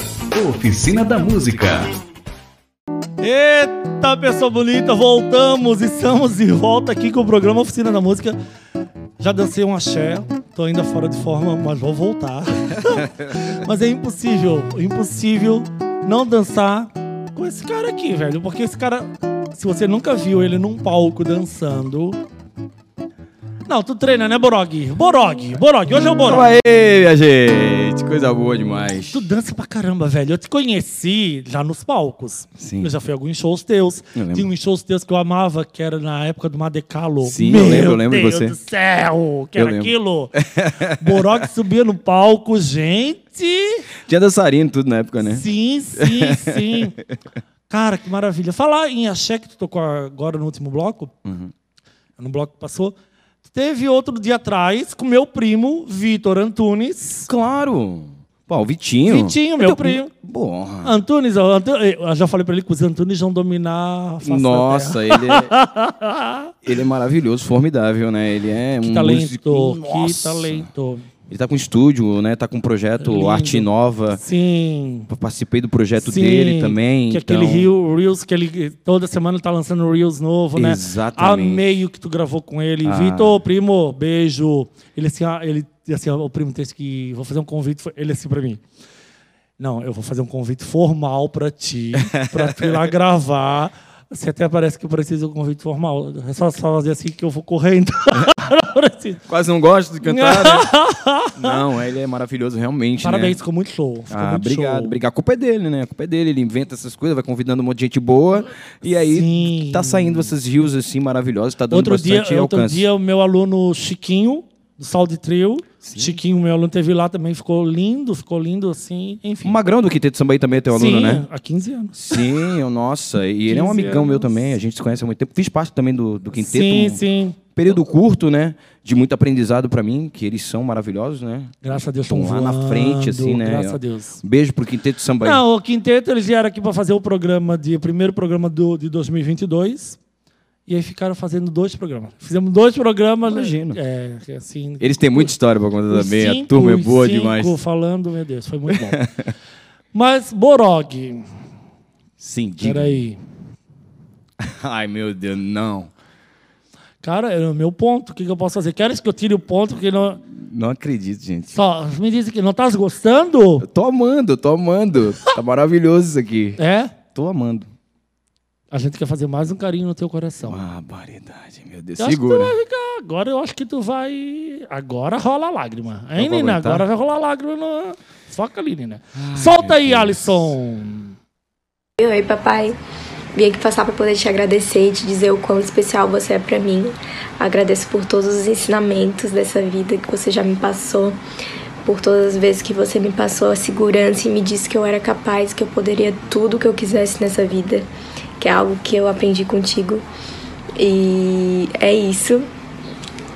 Oficina da Música. Eita, pessoa bonita, voltamos, estamos de volta aqui com o programa Oficina da Música. Já dancei um axé, tô ainda fora de forma, mas vou voltar. mas é impossível, impossível não dançar com esse cara aqui, velho. Porque esse cara, se você nunca viu ele num palco dançando, não, tu treina, né, Borog? Borog, Borog, hoje é o Borog. Aí, minha gente, coisa boa demais. Tu dança pra caramba, velho. Eu te conheci já nos palcos. Sim. Eu já fui a alguns shows teus. Tinha uns shows teus que eu amava, que era na época do Madecalo. Sim, eu lembro, eu lembro de Deus você. do céu, que Eu era lembro. aquilo. Borog subia no palco, gente. Tinha dançarino tudo na época, né? Sim, sim, sim. Cara, que maravilha. Falar em axé que tu tocou agora no último bloco, Uhum. no bloco que passou, teve outro dia atrás com meu primo, Vitor Antunes. Claro. Pô, o Vitinho. Vitinho, meu primo. Porra. Antunes, ó, Antu- eu já falei pra ele que os Antunes vão dominar a face Nossa, ele é, ele é maravilhoso, formidável, né? Ele é Que um talento, músico- que Nossa. talento. Ele tá com estúdio, né? Tá com um projeto Lindo. Arte Nova. Sim. Participei do projeto Sim, dele também. Que então... aquele Rio, Reels que ele toda semana tá lançando Reels novo, né? Exatamente. Amei o que tu gravou com ele. Ah. Vitor, primo, beijo. Ele assim, ah, ele assim, o primo disse que vou fazer um convite, ele assim pra mim. Não, eu vou fazer um convite formal pra ti, pra tu ir lá gravar. Você até parece que eu preciso de um convite formal. É só só fazer assim que eu vou correndo. Preciso. Quase não gosto de cantar, né? não, ele é maravilhoso, realmente. Parabéns, Né? ficou muito show. Ficou Ah, muito obrigado, show. obrigado. A culpa é dele, né? A culpa é dele. Ele inventa essas coisas, vai convidando um monte de gente boa. E aí Sim. tá saindo essas rios assim maravilhosas, tá dando Outro dia, bastante outro alcance. dia, o meu aluno Chiquinho, do Sal de Trio. Chiquinho, meu aluno, teve lá também, ficou lindo, ficou lindo assim, enfim. O Magrão do Quinteto Samba aí também é teu aluno, Sim, né? há 15 anos. Sim, nossa. E ele é um 15 amigão meu anos. também. A gente se conhece há muito tempo. Fiz parte também do, do Quinteto. Sim, um sim. Período curto, né? De muito aprendizado pra mim, que eles são maravilhosos, né? Graças a Deus Estão estão lá na frente, assim, né? Graças a Deus. Um beijo pro Quinteto Samba aí. Não, o Quinteto, eles vieram aqui para fazer o programa, de, o primeiro programa do, de 2022. E aí ficaram fazendo dois programas. Fizemos dois programas. né? Imagino. É, assim. Eles têm muita história pra contar também. a cinco, turma é boa cinco demais. falando, meu Deus, foi muito bom. Mas, Borog, Sim, diga. peraí. Ai, meu Deus, não. Cara, é o meu ponto. O que, que eu posso fazer? Queres que eu tire o ponto? Porque não... Não acredito, gente. Só me diz que não estás gostando? Eu tô amando, tô amando. Tá maravilhoso isso aqui. É? Tô amando. A gente quer fazer mais um carinho no teu coração. Barbaridade, meu Deus. Eu acho que tu Segura. vai ficar. Agora eu acho que tu vai. Agora rola a lágrima. Hein, vou Nina? aguentar? Agora vai rolar lágrima no. Foca ali, Nina. Solta aí, Alisson. Oi, papai. Vim aqui passar para poder te agradecer e te dizer o quão especial você é para mim. Agradeço por todos os ensinamentos dessa vida que você já me passou, por todas as vezes que você me passou a segurança e me disse que eu era capaz, que eu poderia tudo que eu quisesse nessa vida, que é algo que eu aprendi contigo. E é isso.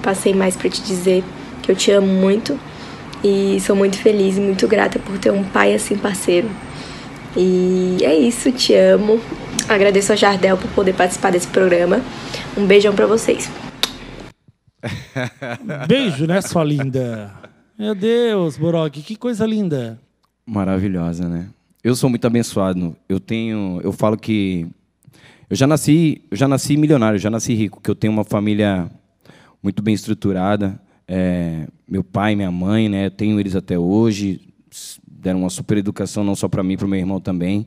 Passei mais para te dizer que eu te amo muito e sou muito feliz e muito grata por ter um pai assim parceiro. E é isso, te amo. Agradeço ao Jardel por poder participar desse programa. Um beijão para vocês. Beijo, né, sua linda? Meu Deus, Borog, que coisa linda. Maravilhosa, né? Eu sou muito abençoado. Eu tenho, eu falo que eu já nasci, eu já nasci milionário, já nasci rico, que eu tenho uma família muito bem estruturada. É, meu pai, minha mãe, né? Eu tenho eles até hoje. Deram uma super educação não só para mim, para meu irmão também.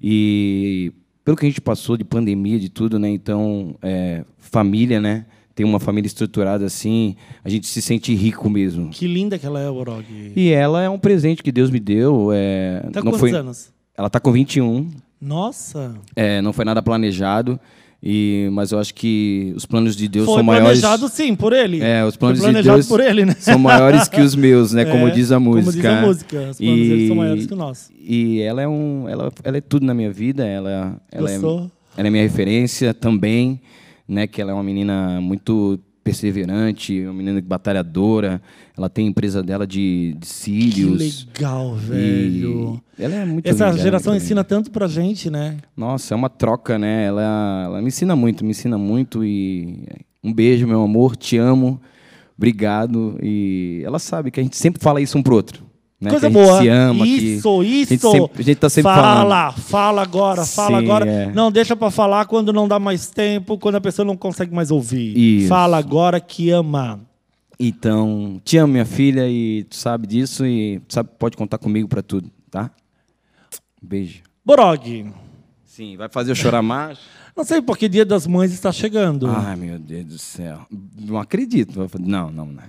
E pelo que a gente passou de pandemia, de tudo, né? Então, é, família, né? Tem uma família estruturada assim, a gente se sente rico mesmo. Que linda que ela é, Borog. E ela é um presente que Deus me deu. É, Tá não quantos foi, anos? Ela tá com 21. Nossa. É, não foi nada planejado. E, mas eu acho que os planos de Deus Foi são maiores. planejado sim, por ele. É, os planos Foi de Deus por ele, né? são maiores que os meus, né? Como É, diz a música. Como diz a música. Os planos dele são maiores que o nosso. E ela é um, ela, ela é tudo na minha vida. Ela, ela é, Gostou? ela é minha referência também, né? Que ela é uma menina muito perseverante, uma menina batalhadora. Ela tem a empresa dela de, de Que cílios. legal, E velho. Ela é muito Essa geração ensina tanto pra gente, né? nossa, é uma troca, né? Ela, ela me ensina muito, me ensina muito e um beijo, meu amor, te amo, obrigado. E ela sabe que a gente sempre fala isso um pro outro. Né? Coisa que boa. se ama. que isso, A isso. gente, sempre, a gente tá sempre fala, falando. fala agora, fala Sim, agora. é. Não deixa pra falar quando não dá mais tempo, quando a pessoa não consegue mais ouvir. Isso. Fala agora que ama. Então, te amo, minha filha, e tu sabe disso e tu sabe, pode contar comigo pra tudo, tá? Beijo. Borog, Sim, vai fazer eu chorar mais? não sei porque Dia das Mães está chegando. Ai, meu Deus do céu. Não acredito. Não, não, não.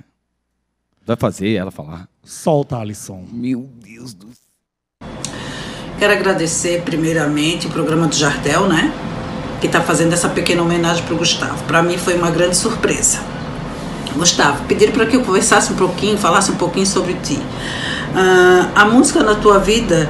Vai fazer ela falar. Solta, Alisson. Meu Deus do céu. Quero agradecer primeiramente o programa do Jardel, né? Que está fazendo essa pequena homenagem para o Gustavo. Para mim foi uma grande surpresa. Gustavo, pediram para que eu conversasse um pouquinho, falasse um pouquinho sobre ti. Ah, a música na tua vida,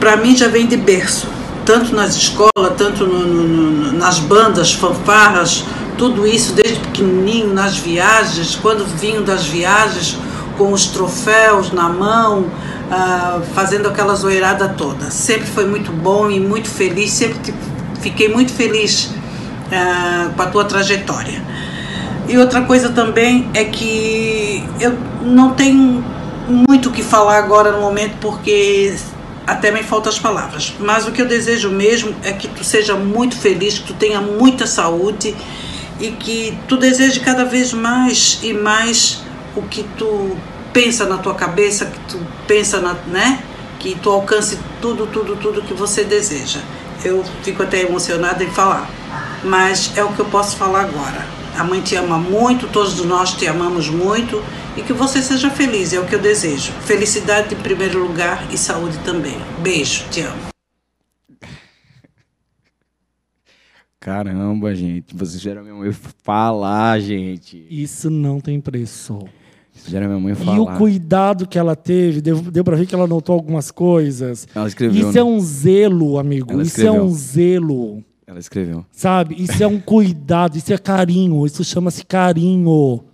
para mim, já vem de berço. Tanto nas escolas, tanto no- no- nas bandas, fanfarras, tudo isso desde pequenininho, nas viagens, quando vinham das viagens com os troféus na mão, ah, fazendo aquela zoeirada toda. Sempre foi muito bom e muito feliz, sempre fiquei muito feliz ah, com a tua trajetória. E outra coisa também é que eu não tenho muito o que falar agora no momento porque até me faltam as palavras. Mas o que eu desejo mesmo é que tu seja muito feliz, que tu tenha muita saúde e que tu deseje cada vez mais e mais o que tu pensa na tua cabeça, que tu pensa na, né? Que tu alcance tudo, tudo, tudo que você deseja. Eu fico até emocionada em falar, mas é o que eu posso falar agora. A mãe te ama muito, todos nós te amamos muito e que você seja feliz, é o que eu desejo. Felicidade em primeiro lugar e saúde também. Beijo, te amo. Caramba, gente. Vocês fizeram minha mãe falar, gente. Isso não tem preço. Vocês fizeram minha mãe E falar. o cuidado que ela teve, deu, deu pra ver que ela anotou algumas coisas. Ela escreveu. Isso é né? um zelo, amigo. Ela Isso é um zelo. Ela escreveu. Sabe? Isso é um cuidado, isso é carinho, isso chama-se carinho.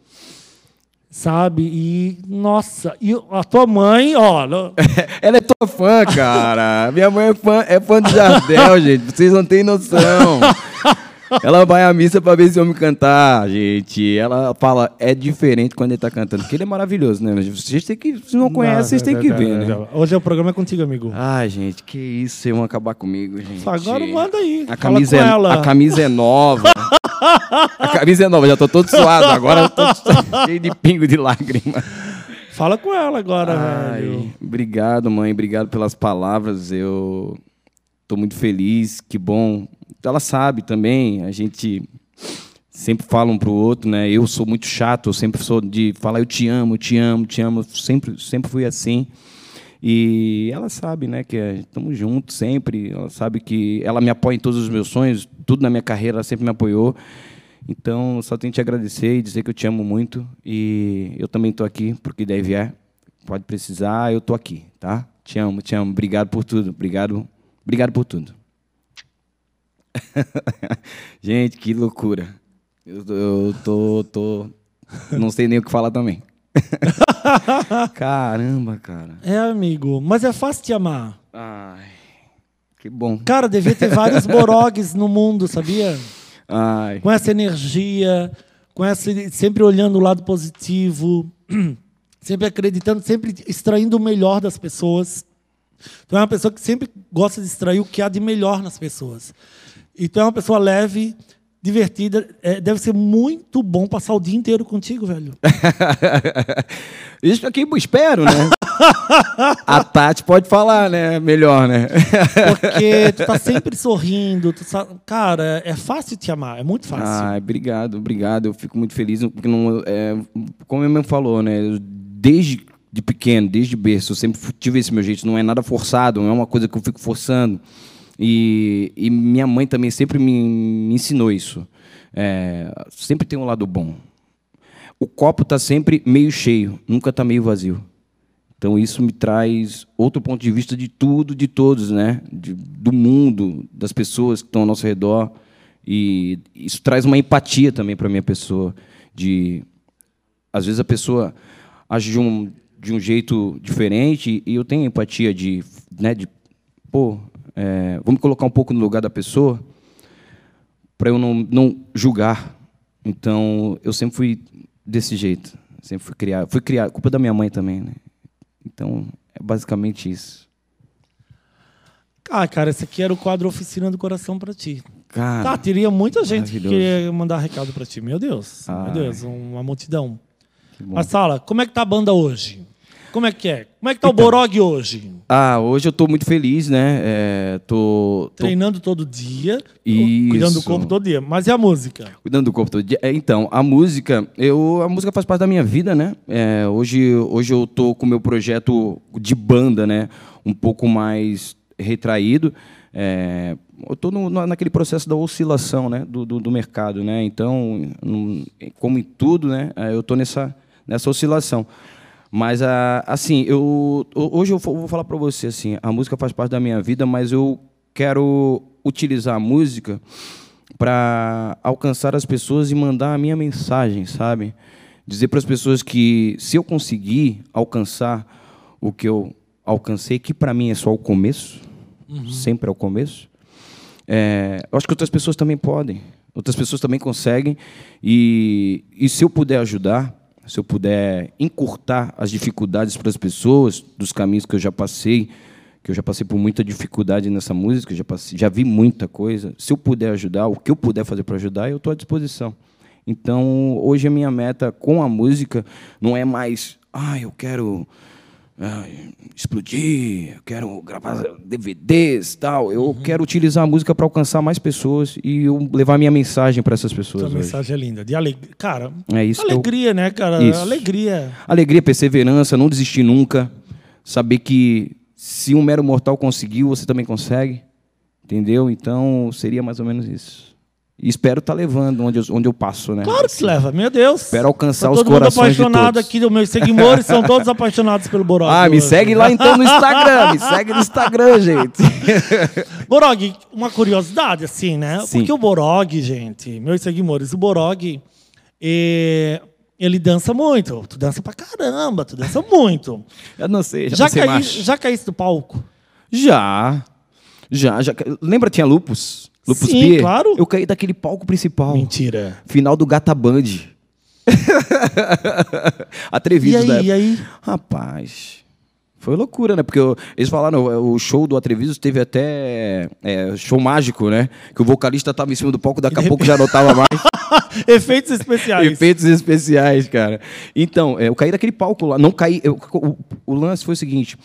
Sabe? E, nossa, e a tua mãe, ó. no- Ela é tua fã, cara. Minha mãe é fã, é fã do Jardel, gente. Vocês não têm noção. Ela vai à missa pra ver esse homem cantar, gente. Ela fala, é diferente quando ele tá cantando. Porque ele é maravilhoso, né? Vocês têm que. Se não conhecem, vocês têm que ver, né? Hoje o programa é contigo, amigo. Ai, gente, que isso, vocês vão acabar comigo, gente. Agora manda aí. A camisa, é, a camisa é nova. a camisa é nova, já tô todo suado. Agora eu tô cheio de pingo de lágrima. Fala com ela agora, Ai, velho. obrigado, mãe. Obrigado pelas palavras. Eu tô muito feliz. Que bom. Ela sabe também. A gente sempre fala um pro outro, né? Eu sou muito chato. Eu sempre sou de falar eu te amo, eu te amo, te amo. Sempre, sempre fui assim. E ela sabe, né, que estamos juntos sempre. Ela sabe que ela me apoia em todos os meus sonhos, tudo na minha carreira, ela sempre me apoiou. Então, só tenho que te agradecer e dizer que eu te amo muito. E eu também estou aqui porque daí vier. Pode precisar, eu tô aqui, tá? Te amo, te amo. Obrigado por tudo. Obrigado, obrigado por tudo. Gente, que loucura. Eu, eu tô, tô. Não sei nem o que falar também. Caramba, cara. É, amigo. Mas é fácil te amar. Ai, que bom. Cara, devia ter vários borogues no mundo, sabia? Ai. Com essa energia, com essa sempre olhando o lado positivo, sempre acreditando, sempre extraindo o melhor das pessoas. Tu é uma pessoa que sempre gosta de extrair o que há de melhor nas pessoas. E tu é uma pessoa leve, divertida. É, deve ser muito bom passar o dia inteiro contigo, velho. Isso aqui eu espero, né? A Tati pode falar, né? Melhor, né? Porque tu tá sempre sorrindo. Cara, é fácil te amar, é muito fácil. Ai, obrigado, obrigado. Eu fico muito feliz. Porque não, é, como ele mesmo falou, né? Desde de pequeno, desde berço, eu sempre tive esse meu jeito. Não é nada forçado, não é uma coisa que eu fico forçando. E, e minha mãe também sempre me, me ensinou isso. É, sempre tem um lado bom. O copo está sempre meio cheio, nunca está meio vazio. Então isso me traz outro ponto de vista de tudo, de todos, né? De- do mundo, das pessoas que estão ao nosso redor. E isso traz uma empatia também para minha pessoa. De às vezes a pessoa age de um, de um jeito diferente e eu tenho empatia de, né? De pô, é, vamos colocar um pouco no lugar da pessoa para eu não, não julgar. Então eu sempre fui desse jeito. Sempre fui criado. Fui criado. Culpa da minha mãe também, né? Então, é basicamente isso. Ah, cara, esse aqui era o quadro Oficina do Coração pra ti. Cara, Tá, teria muita gente que queria mandar recado pra ti. Meu Deus, Ai. meu Deus, uma multidão. Mas fala, como é que tá a banda hoje? Como é que é? Como é que tá o Então. Borog hoje? Ah, hoje eu tô muito feliz, né? É, tô, tô Treinando todo dia, Isso. cuidando do corpo todo dia. Mas e a música? cuidando do corpo todo dia. É, Então, a música, eu, a música faz parte da minha vida, né? É, hoje, hoje eu tô com o meu projeto de banda, né? Um pouco mais retraído. É, eu na- naquele processo da oscilação, né? Do, do, do mercado, né? Então, como em tudo, né? é, Eu tô nessa, nessa oscilação. Mas, ah, assim, eu, hoje eu vou falar para você, assim, a música faz parte da minha vida, mas eu quero utilizar a música para alcançar as pessoas e mandar a minha mensagem, sabe? Dizer para as pessoas que se eu conseguir alcançar o que eu alcancei, que para mim é só o começo, sempre é o começo, é, eu acho que outras pessoas também podem, outras pessoas também conseguem, e, e se eu puder ajudar, se eu puder encurtar as dificuldades para as pessoas, dos caminhos que eu já passei, que eu já passei por muita dificuldade nessa música, já, passei, já vi muita coisa, se eu puder ajudar, o que eu puder fazer para ajudar, eu estou à disposição. Então, hoje a minha meta com a música não é mais, ah, eu quero explodir, eu quero gravar DVDs tal. Eu quero utilizar a música para alcançar mais pessoas e eu levar minha mensagem para essas pessoas. Sua mensagem é linda. De alegria. Cara, É isso que eu- alegria, né, cara? Isso. Alegria. Alegria, perseverança, não desistir nunca. Saber que se um mero mortal conseguiu, você também consegue. Entendeu? Então, seria mais ou menos isso. E espero estar levando onde eu, onde eu passo, né? Claro que se leva, meu Deus. Espero alcançar Tá os todo mundo corações de apaixonado todos. aqui, os meus seguidores são todos apaixonados pelo Borog. Ah, me segue lá então no Instagram. Me segue no Instagram, gente. Borog, uma curiosidade, assim, né? Sim. Porque o Borog, gente, meus seguidores, o Borog, eh, ele dança muito. Tu dança pra caramba, tu dança muito. Eu não sei, já, já, não sei caí, mais. já caísse do palco? Já. Já, já. Lembra tinha Lupus? Lupus Sim, Beer? claro. Eu caí daquele palco principal. Mentira. Final do Gata Band. E Atrevidos, aí, né? e aí? Rapaz. Foi loucura, né? Porque eu- eles falaram, o show do Atrevidos teve até é, show mágico, né? Que o vocalista tava em cima do palco, daqui a pouco já não tava mais. Efeitos especiais. Efeitos especiais, cara. Então, é, eu caí daquele palco lá. Não caí. eu- o, o lance foi o seguinte: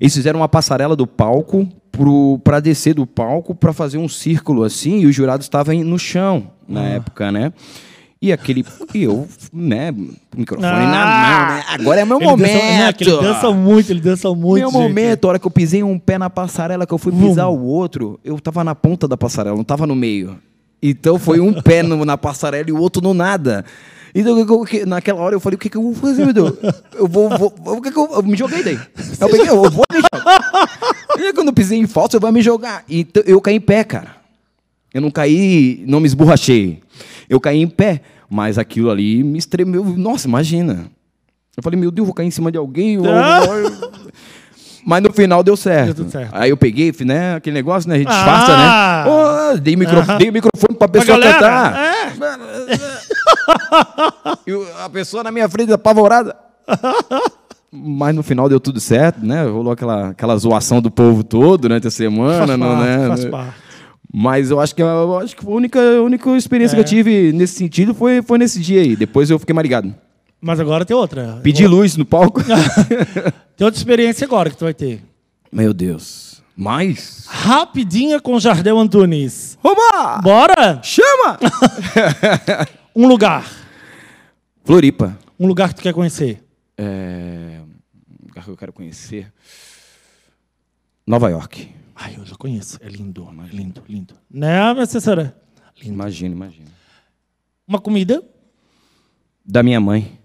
eles fizeram uma passarela do palco para descer do palco para fazer um círculo assim, e os jurados estavam no chão na Ah. época, né? E aquele. E eu, né? Microfone Ah! na mão, né? Agora é meu Ele momento. Dança, né, ele dança muito, ele dança muito. Meu gente. momento, a hora que eu pisei um pé na passarela, que eu fui pisar o outro, eu tava na ponta da passarela, não tava no meio. Então foi um pé no- na passarela e o outro no nada. Então, eu- eu- que- naquela hora eu falei, o que, que eu vou fazer, meu Deus? Eu vou, vou, o que que eu, eu me joguei daí. Eu peguei, eu vou me jogar. E quando eu pisei em falso, eu vou me jogar. Então, eu caí em pé, cara. Eu não caí, não me esborrachei. Eu caí em pé, mas aquilo ali me estremeu. Nossa, imagina. Eu falei, meu Deus, vou cair em cima de alguém. eu- Mas no final deu certo. Deu certo. Aí eu peguei, né, aquele negócio, né? A gente Ah! disfarça, né? Oh, dei, micro, dei o microfone pra Pra pessoa galera, cantar. E a pessoa na minha frente apavorada. Mas no final deu tudo certo, né? Rolou aquela, aquela zoação do povo todo durante a semana, Faz não, parte, né? faz parte. Mas eu acho que, eu acho que a única, a única experiência É. que eu tive nesse sentido foi, foi nesse dia aí. Depois eu fiquei mais ligado. Mas agora tem outra. Pedi luz no palco. Tem outra experiência agora que tu vai ter. Meu Deus. Mais? Rapidinha com Jardel Antunes. Oba! Bora! Chama! Um lugar. Floripa. Um lugar que tu quer conhecer. É... Um lugar que eu quero conhecer. Nova York. Ai, eu já conheço. É lindo, é lindo, lindo. Né, minha assessora? Imagina, imagina. Uma comida. Da minha mãe.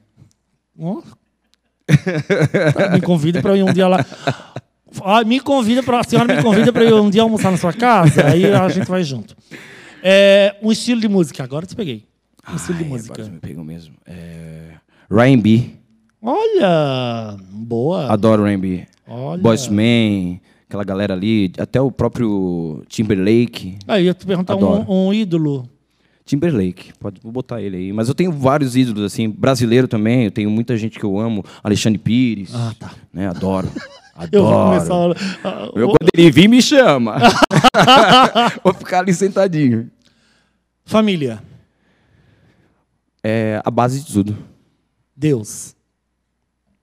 Tá, me convida para ir um dia lá. Ah, me convida para a senhora me convida para ir um dia almoçar na sua casa, aí a gente vai junto. É, um estilo de música. Agora te peguei. Estilo de música. agora você me pegou mesmo. É... Ryan B. Olha, boa. Adoro Ryan B. Olha. Bossman, aquela galera ali, até o próprio Timberlake. Aí eu ia te perguntar um, um ídolo. Timberlake, pode vou botar ele aí. Mas eu tenho vários ídolos, assim, brasileiro também. Eu tenho muita gente que eu amo. Alexandre Pires. Ah, tá. Né? Adoro. Adoro. Eu vou começar. a- Eu, quando ele vir, me chama. vou ficar ali sentadinho. Família. É a base de tudo. Deus.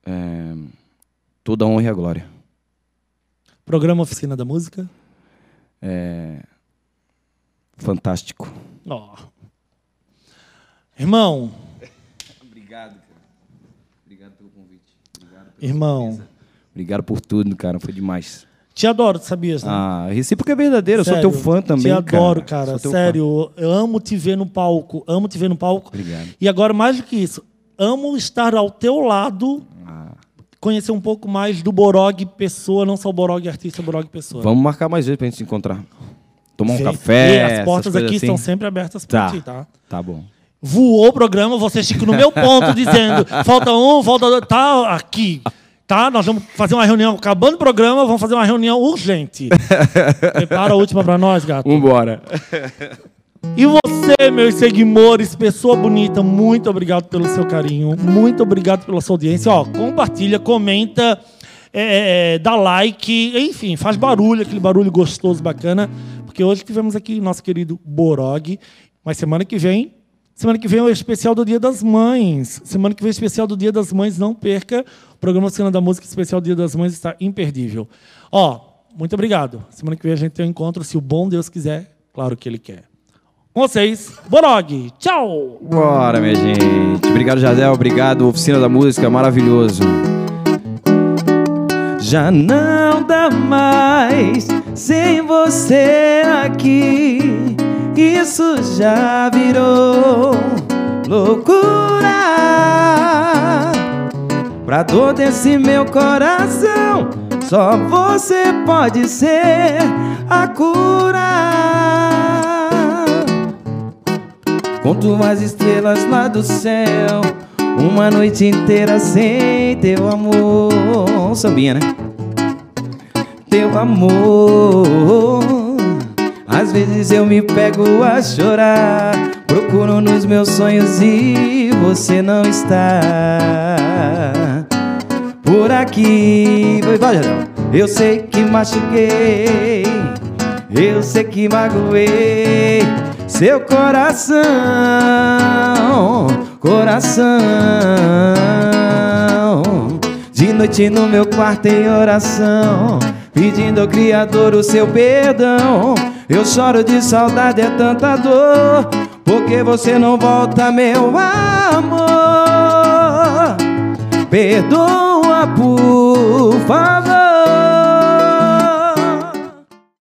É, toda a honra e a glória. Programa Oficina da Música. É, fantástico. Ó. Irmão, Obrigado, cara. Obrigado pelo convite. Obrigado, irmão, Obrigado por tudo, cara. Foi demais. Te adoro, sabias, né? Ah, recíproca é verdadeira. Eu sou teu Sério, fã também. Te adoro, cara. cara. Sério, eu amo te ver no palco. Amo te ver no palco. Obrigado. E agora, mais do que isso, amo estar ao teu lado, Ah. conhecer um pouco mais do Borog pessoa, não só o Borog artista, o Borog pessoa. Vamos marcar mais vezes pra gente se encontrar. Tomar um Vem. café. E as portas aqui assim. estão sempre abertas pra Tá. ti, tá? Tá bom. Voou o programa, você fica no meu ponto dizendo falta um, falta dois, tá aqui. Tá? Nós vamos fazer uma reunião, acabando o programa, vamos fazer uma reunião urgente. Prepara a última pra nós, gato. Vambora. E você, meus seguidores, pessoa bonita, muito obrigado pelo seu carinho, muito obrigado pela sua audiência. Ó, compartilha, comenta, é, é, dá like, enfim, faz barulho, aquele barulho gostoso, bacana, porque hoje tivemos aqui nosso querido Borog, mas semana que vem, semana que vem é o especial do Dia das Mães. Semana que vem é o especial do Dia das Mães, não perca. O programa Cena da Música especial Dia das Mães está imperdível. Ó, muito obrigado. Semana que vem a gente tem um encontro, se o bom Deus quiser, claro que ele quer. Com vocês, Borog. Tchau! Bora, minha gente. Obrigado, Jardel. Obrigado, Oficina da Música. Maravilhoso. Já não dá mais sem você aqui. Isso já virou loucura. Pra dor desse meu coração, só você pode ser a cura. Conto as estrelas lá do céu Uma noite inteira sem teu amor Sambinha, né? Teu amor Às vezes eu me pego a chorar Procuro nos meus sonhos e você não está Por aqui Vai, vai. Eu sei que machuquei Eu sei que magoei seu coração, coração. De noite no meu quarto em oração, pedindo ao Criador o seu perdão. Eu choro de saudade, é tanta dor, porque você não volta, meu amor. Perdoa, por favor.